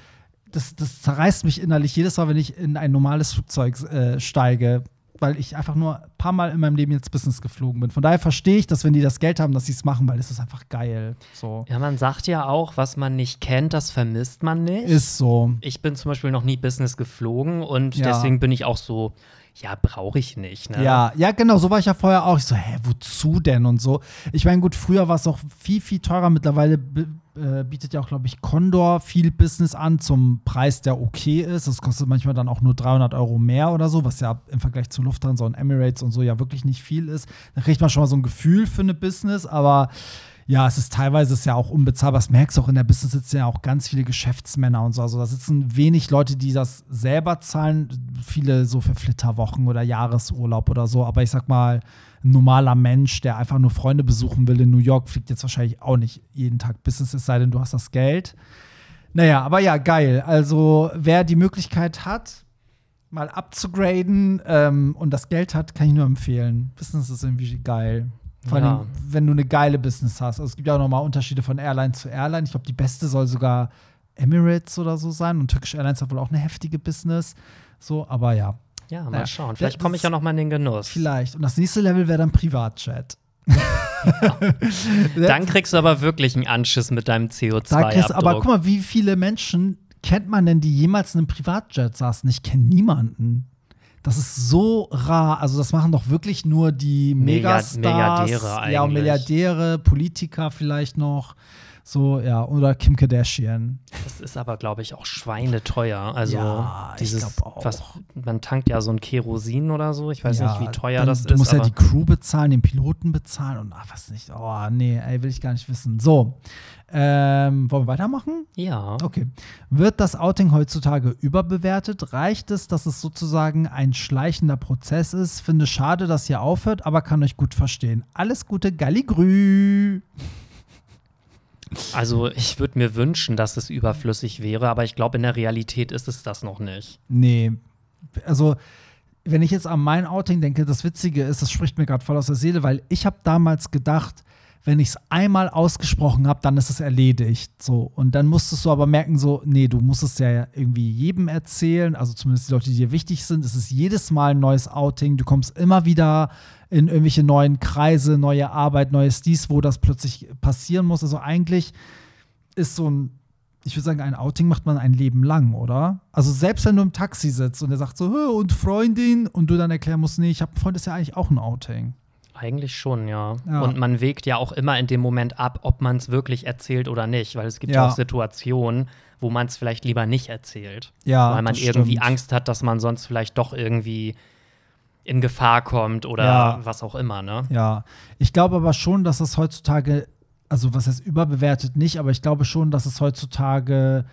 das, das zerreißt mich innerlich jedes Mal, wenn ich in ein normales Flugzeug äh, steige, weil ich einfach nur ein paar Mal in meinem Leben jetzt Business geflogen bin. Von daher verstehe ich, dass wenn die das Geld haben, dass sie es machen, weil es ist einfach geil. So. Ja, man sagt ja auch, was man nicht kennt, das vermisst man nicht. Ist so. ich bin zum Beispiel noch nie Business geflogen und Ja. deswegen bin ich auch so, ja, brauche ich nicht. Ne? Ja, ja, genau, so war ich ja vorher auch. Ich so, hä, wozu denn und so. Ich meine, gut, früher war es auch viel, viel teurer. Mittlerweile äh, bietet ja auch, glaube ich, Condor viel Business an zum Preis, der okay ist. Das kostet manchmal dann auch nur 300 Euro mehr oder so, was ja im Vergleich zu Lufthansa und Emirates und so ja wirklich nicht viel ist. Da kriegt man schon mal so ein Gefühl für eine Business, aber Ja, es ist teilweise ist ja auch unbezahlbar. Das merkst du auch in der Business sitzen ja auch ganz viele Geschäftsmänner und so. Also da sitzen wenig Leute, die das selber zahlen. Viele so für Flitterwochen oder Jahresurlaub oder so. Aber ich sag mal, ein normaler Mensch, der einfach nur Freunde besuchen will in New York, fliegt jetzt wahrscheinlich auch nicht jeden Tag Business, es sei denn, du hast das Geld. Naja, aber ja, geil. Also wer die Möglichkeit hat, mal abzugraden ähm, und das Geld hat, kann ich nur empfehlen. Business ist irgendwie geil. Vor allem, Ja. wenn du eine geile Business hast. Also es gibt ja auch nochmal Unterschiede von Airline zu Airline. Ich glaube, die beste soll sogar Emirates oder so sein. Und Turkish Airlines hat wohl auch eine heftige Business. So, aber ja, Ja, mal Naja, schauen. Vielleicht komme ich ja noch mal in den Genuss. vielleicht. Und das nächste Level wäre dann Privatjet. [LAUGHS] Dann kriegst du aber wirklich einen Anschiss mit deinem Da kriegst, CO2-Abdruck. aber guck mal, wie viele Menschen kennt man denn, die jemals in einem Privatjet saßen? Ich kenne niemanden. Das ist so rar. Also, das machen doch wirklich nur die Mega- Megastars. Milliardäre Ja, eigentlich. Milliardäre, Politiker vielleicht noch. So, ja, oder Kim Kardashian. Das ist aber, glaube ich, auch schweineteuer. Also Ja, ich dieses, glaub auch. was man tankt ja so ein Kerosin oder so. Ich weiß ja, nicht, wie teuer dann, das du ist. musst ja die Crew bezahlen, den Piloten bezahlen und ach, was nicht. Oh, nee, ey, will ich gar nicht wissen. So, ähm, wollen wir weitermachen? ja. Okay. Wird das Outing heutzutage überbewertet? Reicht es, dass es sozusagen ein schleichender Prozess ist? Finde schade, dass ihr aufhört, aber kann euch gut verstehen. Alles Gute, Galligrü! Also ich würde mir wünschen, dass es überflüssig wäre, aber ich glaube, in der Realität ist es das noch nicht. Nee. Also, wenn ich jetzt an mein Outing denke, das Witzige ist, das spricht mir gerade voll aus der Seele, weil ich habe damals gedacht, wenn ich es einmal ausgesprochen habe, dann ist es erledigt. So. Und dann musstest du aber merken, so, nee, du musst es ja irgendwie jedem erzählen, also zumindest die Leute, die dir wichtig sind. Es ist jedes Mal ein neues Outing. Du kommst immer wieder in irgendwelche neuen Kreise, neue Arbeit, neues dies, wo das plötzlich passieren muss. Also eigentlich ist so ein, ich würde sagen, ein Outing macht man ein Leben lang, oder? Also selbst wenn du im Taxi sitzt und er sagt so, "Hö, und Freundin, und du dann erklären musst, nee, ich habe einen Freund, ist ja eigentlich auch ein Outing. Eigentlich schon, ja. Ja. Und man wägt ja auch immer in dem Moment ab, ob man es wirklich erzählt oder nicht, weil es gibt Ja. ja auch Situationen, wo man es vielleicht lieber nicht erzählt. Ja, weil man irgendwie stimmt. Angst hat, dass man sonst vielleicht doch irgendwie in Gefahr kommt oder Ja. was auch immer, ne? Ja, ich glaube aber schon, dass es heutzutage, also was heißt überbewertet nicht, aber ich glaube schon, dass es heutzutage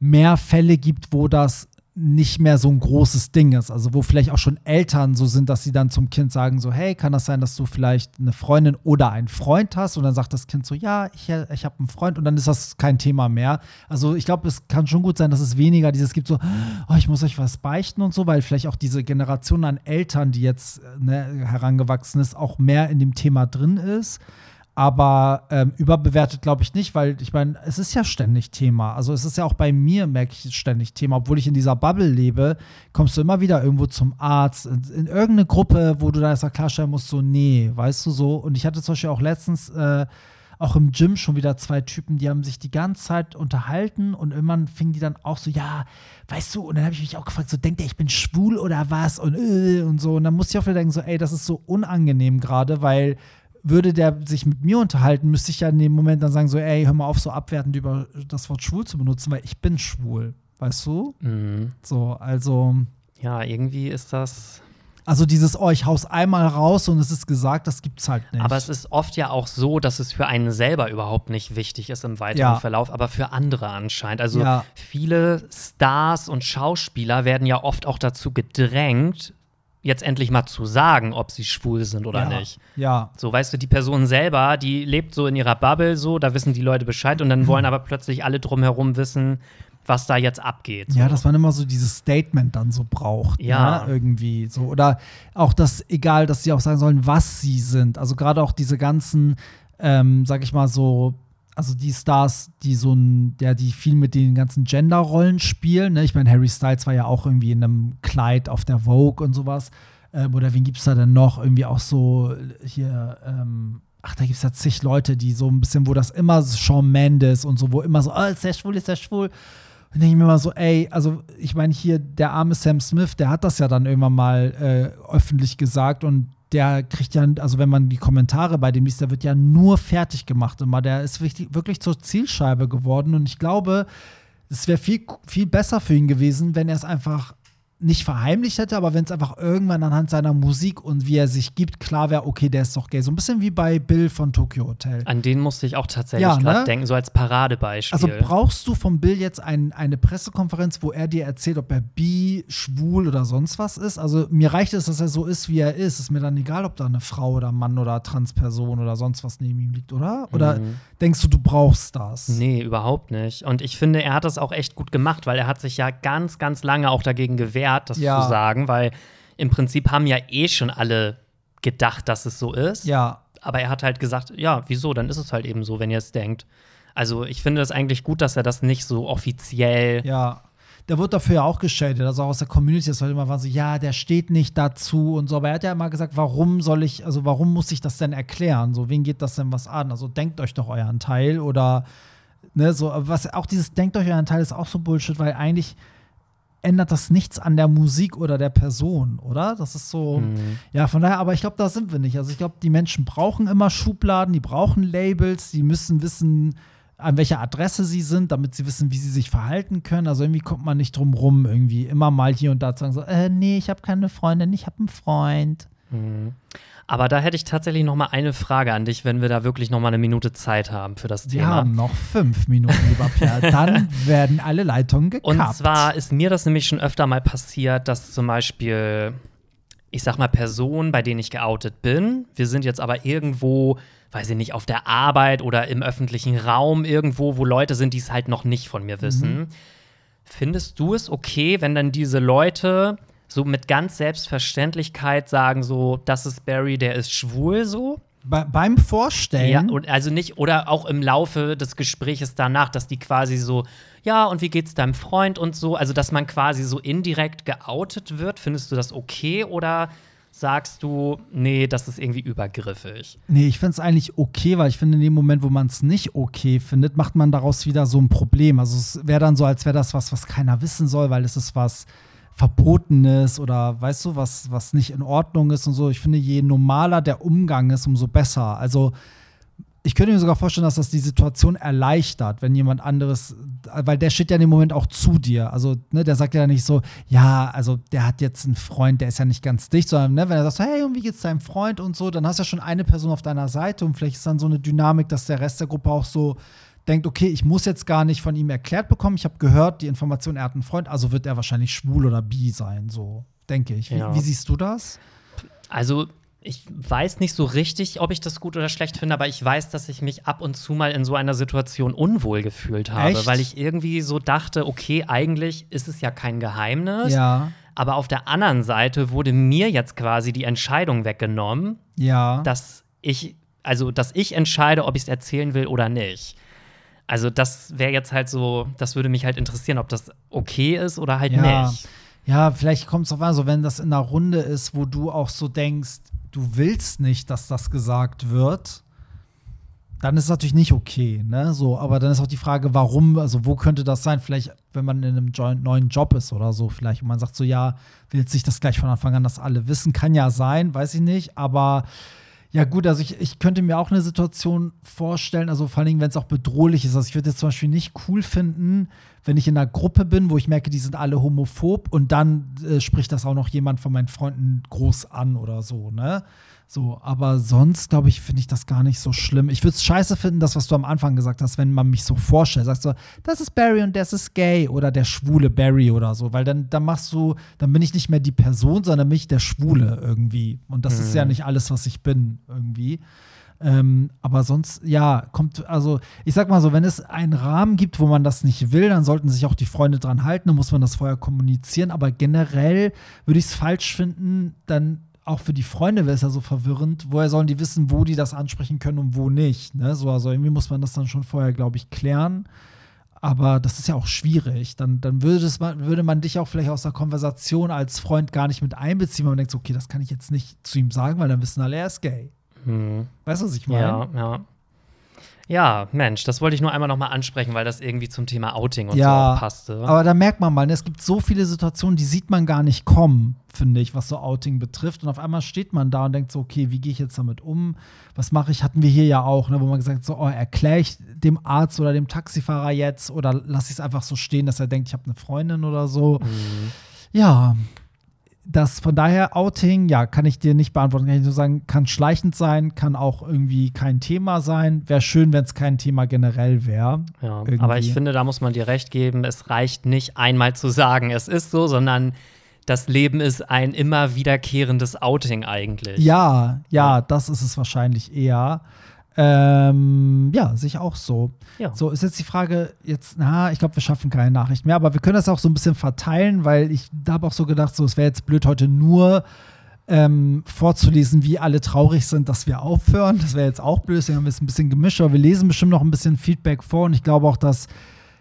mehr Fälle gibt, wo das nicht mehr so ein großes Ding ist. Also wo vielleicht auch schon Eltern so sind, dass sie dann zum Kind sagen so, hey, kann das sein, dass du vielleicht eine Freundin oder einen Freund hast? Und dann sagt das Kind so, ja, ich, ich habe einen Freund und dann ist das kein Thema mehr. Also ich glaube, es kann schon gut sein, dass es weniger dieses gibt so, oh, ich muss euch was beichten und so, weil vielleicht auch diese Generation an Eltern, die jetzt äh, ne, herangewachsen ist, auch mehr in dem Thema drin ist. Aber ähm, überbewertet glaube ich nicht, weil ich meine, es ist ja ständig Thema. Also es ist ja auch bei mir, merke ich, ständig Thema. Obwohl ich in dieser Bubble lebe, kommst du immer wieder irgendwo zum Arzt, in, in irgendeine Gruppe, wo du dann erstmal klarstellen musst, so, nee, weißt du so. Und ich hatte zum Beispiel auch letztens äh, auch im Gym schon wieder zwei Typen, die haben sich die ganze Zeit unterhalten und irgendwann fingen die dann auch so, ja, weißt du, und dann habe ich mich auch gefragt, so, denkt er, ich bin schwul oder was und äh, und so. Und dann musste ich auch wieder denken, so, ey, das ist so unangenehm gerade, weil würde der sich mit mir unterhalten, müsste ich ja in dem Moment dann sagen, so, ey, hör mal auf, so abwertend über das Wort schwul zu benutzen, weil ich bin schwul. Weißt du? Mhm. So, also, Ja, irgendwie ist das. also dieses, oh, ich hau's einmal raus und es ist gesagt, das gibt's halt nicht. Aber es ist oft ja auch so, dass es für einen selber überhaupt nicht wichtig ist im weiteren Ja. Verlauf, aber für andere anscheinend. Also Ja. viele Stars und Schauspieler werden ja oft auch dazu gedrängt, jetzt endlich mal zu sagen, ob sie schwul sind oder ja. nicht. Ja, So, weißt du, die Person selber, die lebt so in ihrer Bubble so, da wissen die Leute Bescheid und dann [LAUGHS] wollen aber plötzlich alle drumherum wissen, was da jetzt abgeht. So. Ja, dass man immer so dieses Statement dann so braucht. Ja. Ne? Irgendwie so. Oder auch das, egal, dass sie auch sagen sollen, was sie sind. Also gerade auch diese ganzen, ähm, sag ich mal so, also die Stars, die so ein, der, die viel mit den ganzen Genderrollen spielen. Ne? Ich meine, Harry Styles war ja auch irgendwie in einem Kleid auf der Vogue und sowas. Ähm, oder wen gibt's da denn noch? Irgendwie auch so hier, ähm, ach, da gibt's ja zig Leute, die so ein bisschen, wo das immer so Shawn Mendes und so, wo immer so, oh, ist der schwul, ist der schwul. Und denke ich mir mal so, ey, also ich meine hier, der arme Sam Smith, der hat das ja dann irgendwann mal äh, öffentlich gesagt und der kriegt ja, also wenn man die Kommentare bei dem liest, der wird ja nur fertig gemacht immer. Der ist wirklich, wirklich zur Zielscheibe geworden und ich glaube, es wäre viel, viel besser für ihn gewesen, wenn er es einfach nicht verheimlicht hätte, aber wenn es einfach irgendwann anhand seiner Musik und wie er sich gibt, klar wäre, okay, der ist doch gay. So ein bisschen wie bei Bill von Tokyo Hotel. An den musste ich auch tatsächlich ja, gerade ne? denken, so als Paradebeispiel. Also brauchst du von Bill jetzt ein, eine Pressekonferenz, wo er dir erzählt, ob er bi, schwul oder sonst was ist? Also mir reicht es, dass er so ist, wie er ist. Ist mir dann egal, ob da eine Frau oder Mann oder Transperson oder sonst was neben ihm liegt, oder? Oder mhm. denkst du, du brauchst das? Nee, überhaupt nicht. Und ich finde, er hat das auch echt gut gemacht, weil er hat sich ja ganz, ganz lange auch dagegen gewehrt wert, das ja. zu sagen, weil im Prinzip haben ja eh schon alle gedacht, dass es so ist. Ja. Aber er hat halt gesagt, ja, wieso? Dann ist es halt eben so, wenn ihr es denkt. Also ich finde es eigentlich gut, dass er das nicht so offiziell. Ja. Der wird dafür ja auch geschadet, also auch aus der Community, das war immer war so, ja, der steht nicht dazu und so. Aber er hat ja immer gesagt, warum soll ich, also warum muss ich das denn erklären? So, wen geht das denn was an? Also denkt euch doch euren Teil oder ne, so, was auch dieses denkt euch euren Teil ist auch so Bullshit, weil eigentlich ändert das nichts an der Musik oder der Person, oder? Das ist so, mhm. ja, von daher, aber ich glaube, da sind wir nicht. Also ich glaube, die Menschen brauchen immer Schubladen, die brauchen Labels, die müssen wissen, an welcher Adresse sie sind, damit sie wissen, wie sie sich verhalten können. Also irgendwie kommt man nicht drum rum, irgendwie immer mal hier und da zu sagen, so, äh, nee, ich habe keine Freundin, ich habe einen Freund. Mhm. Aber da hätte ich tatsächlich noch mal eine Frage an dich, wenn wir da wirklich noch mal eine Minute Zeit haben für das Thema. Wir haben noch fünf Minuten, lieber Pierre. Dann [LAUGHS] werden alle Leitungen gekappt. Und zwar ist mir das nämlich schon öfter mal passiert, dass zum Beispiel, ich sag mal, Personen, bei denen ich geoutet bin, wir sind jetzt aber irgendwo, weiß ich nicht, auf der Arbeit oder im öffentlichen Raum irgendwo, wo Leute sind, die es halt noch nicht von mir wissen. Mhm. Findest du es okay, wenn dann diese Leute so mit ganz Selbstverständlichkeit sagen, so, das ist Barry, der ist schwul, so. Be beim Vorstellen? Ja, und also nicht, oder auch im Laufe des Gespräches danach, dass die quasi so, ja, und wie geht's deinem Freund und so, also dass man quasi so indirekt geoutet wird. Findest du das okay oder sagst du, nee, das ist irgendwie übergriffig? Nee, ich finde es eigentlich okay, weil ich finde, in dem Moment, wo man es nicht okay findet, macht man daraus wieder so ein Problem. Also es wäre dann so, als wäre das was, was keiner wissen soll, weil es ist was Verbotenes oder weißt du, was, was nicht in Ordnung ist und so. Ich finde, je normaler der Umgang ist, umso besser. Also ich könnte mir sogar vorstellen, dass das die Situation erleichtert, wenn jemand anderes, weil der steht ja in dem Moment auch zu dir. Also, ne, der sagt ja nicht so, ja, also der hat jetzt einen Freund, der ist ja nicht ganz dicht, sondern ne, wenn er sagt, hey, und wie geht's deinem Freund und so, dann hast du ja schon eine Person auf deiner Seite und vielleicht ist dann so eine Dynamik, dass der Rest der Gruppe auch so denkt, okay, ich muss jetzt gar nicht von ihm erklärt bekommen. Ich habe gehört, die Information, er hat einen Freund, also wird er wahrscheinlich schwul oder bi sein, so denke ich. Wie, ja. wie siehst du das? Also ich weiß nicht so richtig, ob ich das gut oder schlecht finde, aber ich weiß, dass ich mich ab und zu mal in so einer Situation unwohl gefühlt habe, Echt? weil ich irgendwie so dachte, okay, eigentlich ist es ja kein Geheimnis. Ja. Aber auf der anderen Seite wurde mir jetzt quasi die Entscheidung weggenommen, ja. dass ich, also dass ich entscheide, ob ich es erzählen will oder nicht. Also das wäre jetzt halt so, das würde mich halt interessieren, ob das okay ist oder halt ja. nicht. Ja, vielleicht kommt es auf an, so wenn das in einer Runde ist, wo du auch so denkst, du willst nicht, dass das gesagt wird, dann ist es natürlich nicht okay, ne? So, aber dann ist auch die Frage, warum, also wo könnte das sein? Vielleicht, wenn man in einem neuen Job ist oder so, vielleicht, und man sagt so, ja, will sich das gleich von Anfang an, dass alle wissen, kann ja sein, weiß ich nicht, aber ja, gut, also ich, ich könnte mir auch eine Situation vorstellen, also vor allem, wenn es auch bedrohlich ist. Also ich würde es zum Beispiel nicht cool finden, wenn ich in einer Gruppe bin, wo ich merke, die sind alle homophob und dann äh, spricht das auch noch jemand von meinen Freunden groß an oder so, ne? So, aber sonst, glaube ich, finde ich das gar nicht so schlimm. Ich würde es scheiße finden, das, was du am Anfang gesagt hast, wenn man mich so vorstellt. Sagst du, das ist Barry und das ist gay oder der schwule Barry oder so, weil dann, dann machst du, dann bin ich nicht mehr die Person, sondern mich der Schwule irgendwie. Und das mhm. ist ja mhm. nicht alles, was ich bin, irgendwie. Ähm, aber sonst, ja, kommt, also ich sag mal so, wenn es einen Rahmen gibt, wo man das nicht will, dann sollten sich auch die Freunde dran halten, dann muss man das vorher kommunizieren. Aber generell würde ich es falsch finden, dann auch für die Freunde wäre es ja so verwirrend. Woher sollen die wissen, wo die das ansprechen können und wo nicht? Ne? So, also irgendwie muss man das dann schon vorher, glaube ich, klären. Aber das ist ja auch schwierig. Dann, dann würde, das, würde man dich auch vielleicht aus der Konversation als Freund gar nicht mit einbeziehen, weil man denkt, okay, das kann ich jetzt nicht zu ihm sagen, weil dann wissen alle, er ist gay. Hm. Weißt du, was ich meine? Ja, ja. Ja, Mensch, das wollte ich nur einmal noch mal ansprechen, weil das irgendwie zum Thema Outing und ja, so passte. Aber da merkt man mal, ne, es gibt so viele Situationen, die sieht man gar nicht kommen, finde ich, was so Outing betrifft. Und auf einmal steht man da und denkt so, okay, wie gehe ich jetzt damit um? Was mache ich? Hatten wir hier ja auch, ne, wo man gesagt hat, so, oh, erkläre ich dem Arzt oder dem Taxifahrer jetzt oder lasse ich es einfach so stehen, dass er denkt, ich habe eine Freundin oder so. Mhm. Ja, das von daher Outing, ja, kann ich dir nicht beantworten. Kann ich nur sagen, kann schleichend sein, kann auch irgendwie kein Thema sein. Wäre schön, wenn es kein Thema generell wäre. Ja, aber ich finde, da muss man dir recht geben, es reicht nicht einmal zu sagen, es ist so, sondern das Leben ist ein immer wiederkehrendes Outing eigentlich. Ja, ja, das ist es wahrscheinlich eher. Ähm, ja, sich auch so. Ja. So ist jetzt die Frage, jetzt, na, ich glaube, wir schaffen keine Nachricht mehr, aber wir können das auch so ein bisschen verteilen, weil ich da habe auch so gedacht, so, es wäre jetzt blöd, heute nur ähm, vorzulesen, wie alle traurig sind, dass wir aufhören. Das wäre jetzt auch blöd, deswegen haben wir es ein bisschen gemischt, aber wir lesen bestimmt noch ein bisschen Feedback vor und ich glaube auch, dass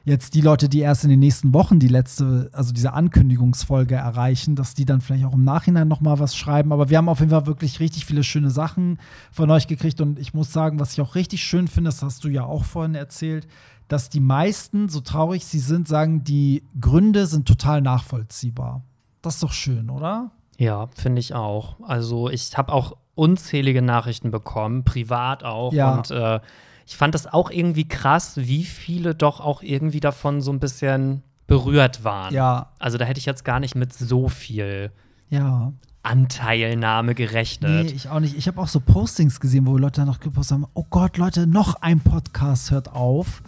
jetzt die Leute, die erst in den nächsten Wochen die letzte, also diese Ankündigungsfolge erreichen, dass die dann vielleicht auch im Nachhinein noch mal was schreiben. Aber wir haben auf jeden Fall wirklich richtig viele schöne Sachen von euch gekriegt und ich muss sagen, was ich auch richtig schön finde, das hast du ja auch vorhin erzählt, dass die meisten, so traurig sie sind, sagen, die Gründe sind total nachvollziehbar. Das ist doch schön, oder? Ja, finde ich auch. Also ich habe auch unzählige Nachrichten bekommen, privat auch. Ja. Und äh, ich fand das auch irgendwie krass, wie viele doch auch irgendwie davon so ein bisschen berührt waren. Ja. Also da hätte ich jetzt gar nicht mit so viel ja. Anteilnahme gerechnet. Nee, ich auch nicht. Ich habe auch so Postings gesehen, wo Leute noch gepostet haben: Oh Gott, Leute, noch ein Podcast hört auf.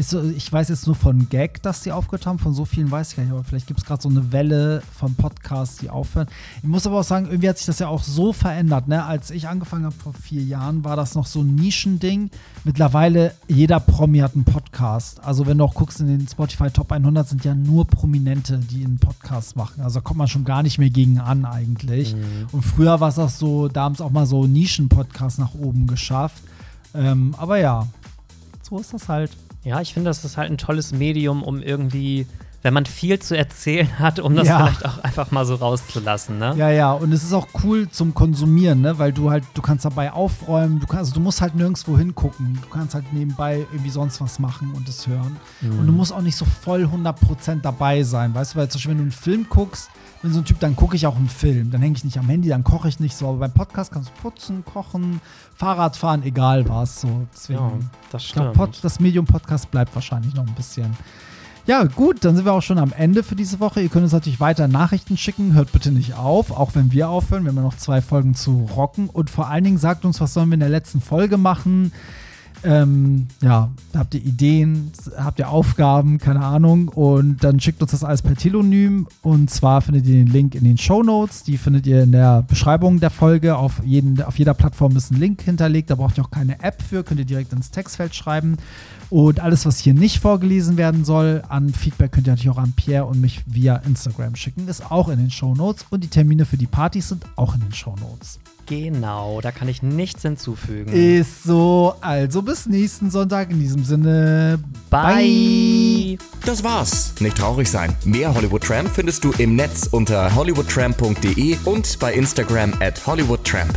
Ich weiß jetzt nur von Gag, dass die aufgehört haben. Von so vielen weiß ich gar nicht. Aber vielleicht gibt es gerade so eine Welle von Podcasts, die aufhören. Ich muss aber auch sagen, irgendwie hat sich das ja auch so verändert. Ne? Als ich angefangen habe vor vier Jahren, war das noch so ein Nischending. Mittlerweile, jeder Promi hat einen Podcast. Also, wenn du auch guckst in den Spotify Top 100, sind ja nur Prominente, die einen Podcast machen. Also, da kommt man schon gar nicht mehr gegen an, eigentlich. Mhm. Und früher war es auch so, da haben es auch mal so Nischen-Podcasts nach oben geschafft. Ähm, aber ja, so ist das halt. Ja, ich finde, das ist halt ein tolles Medium, um irgendwie, wenn man viel zu erzählen hat, um das Ja. vielleicht auch einfach mal so rauszulassen, ne? Ja, ja, und es ist auch cool zum Konsumieren, ne? Weil du halt, du kannst dabei aufräumen, du kannst, also du musst halt nirgendwo hingucken. Du kannst halt nebenbei irgendwie sonst was machen und es hören. Und du musst auch nicht so voll 100% dabei sein, weißt du? Weil zum Beispiel, wenn du einen Film guckst, bin so ein Typ, dann gucke ich auch einen Film. Dann hänge ich nicht am Handy, dann koche ich nicht so. Aber beim Podcast kannst du putzen, kochen, Fahrrad fahren, egal was. So. Deswegen, Ja, das stimmt. Pod, das Medium Podcast bleibt wahrscheinlich noch ein bisschen. Ja, gut, dann sind wir auch schon am Ende für diese Woche. Ihr könnt uns natürlich weiter Nachrichten schicken. Hört bitte nicht auf, auch wenn wir aufhören. Wir haben ja noch zwei Folgen zu rocken. Und vor allen Dingen sagt uns, was sollen wir in der letzten Folge machen. Ähm, ja, habt ihr Ideen, habt ihr Aufgaben, keine Ahnung. Und dann schickt uns das alles per Telonym. Und zwar findet ihr den Link in den Show Notes. Die findet ihr in der Beschreibung der Folge. Auf, jeden, auf jeder Plattform ist ein Link hinterlegt. Da braucht ihr auch keine App für. Könnt ihr direkt ins Textfeld schreiben. Und alles, was hier nicht vorgelesen werden soll, an Feedback könnt ihr natürlich auch an Pierre und mich via Instagram schicken. Ist auch in den Show Notes. Und die Termine für die Partys sind auch in den Show Notes. Genau, da kann ich nichts hinzufügen. Ist so. Also bis nächsten Sonntag. In diesem Sinne. Bye. Das war's. Nicht traurig sein. Mehr Hollywood Tramp findest du im Netz unter hollywoodtramp.de und bei Instagram at hollywoodtramp.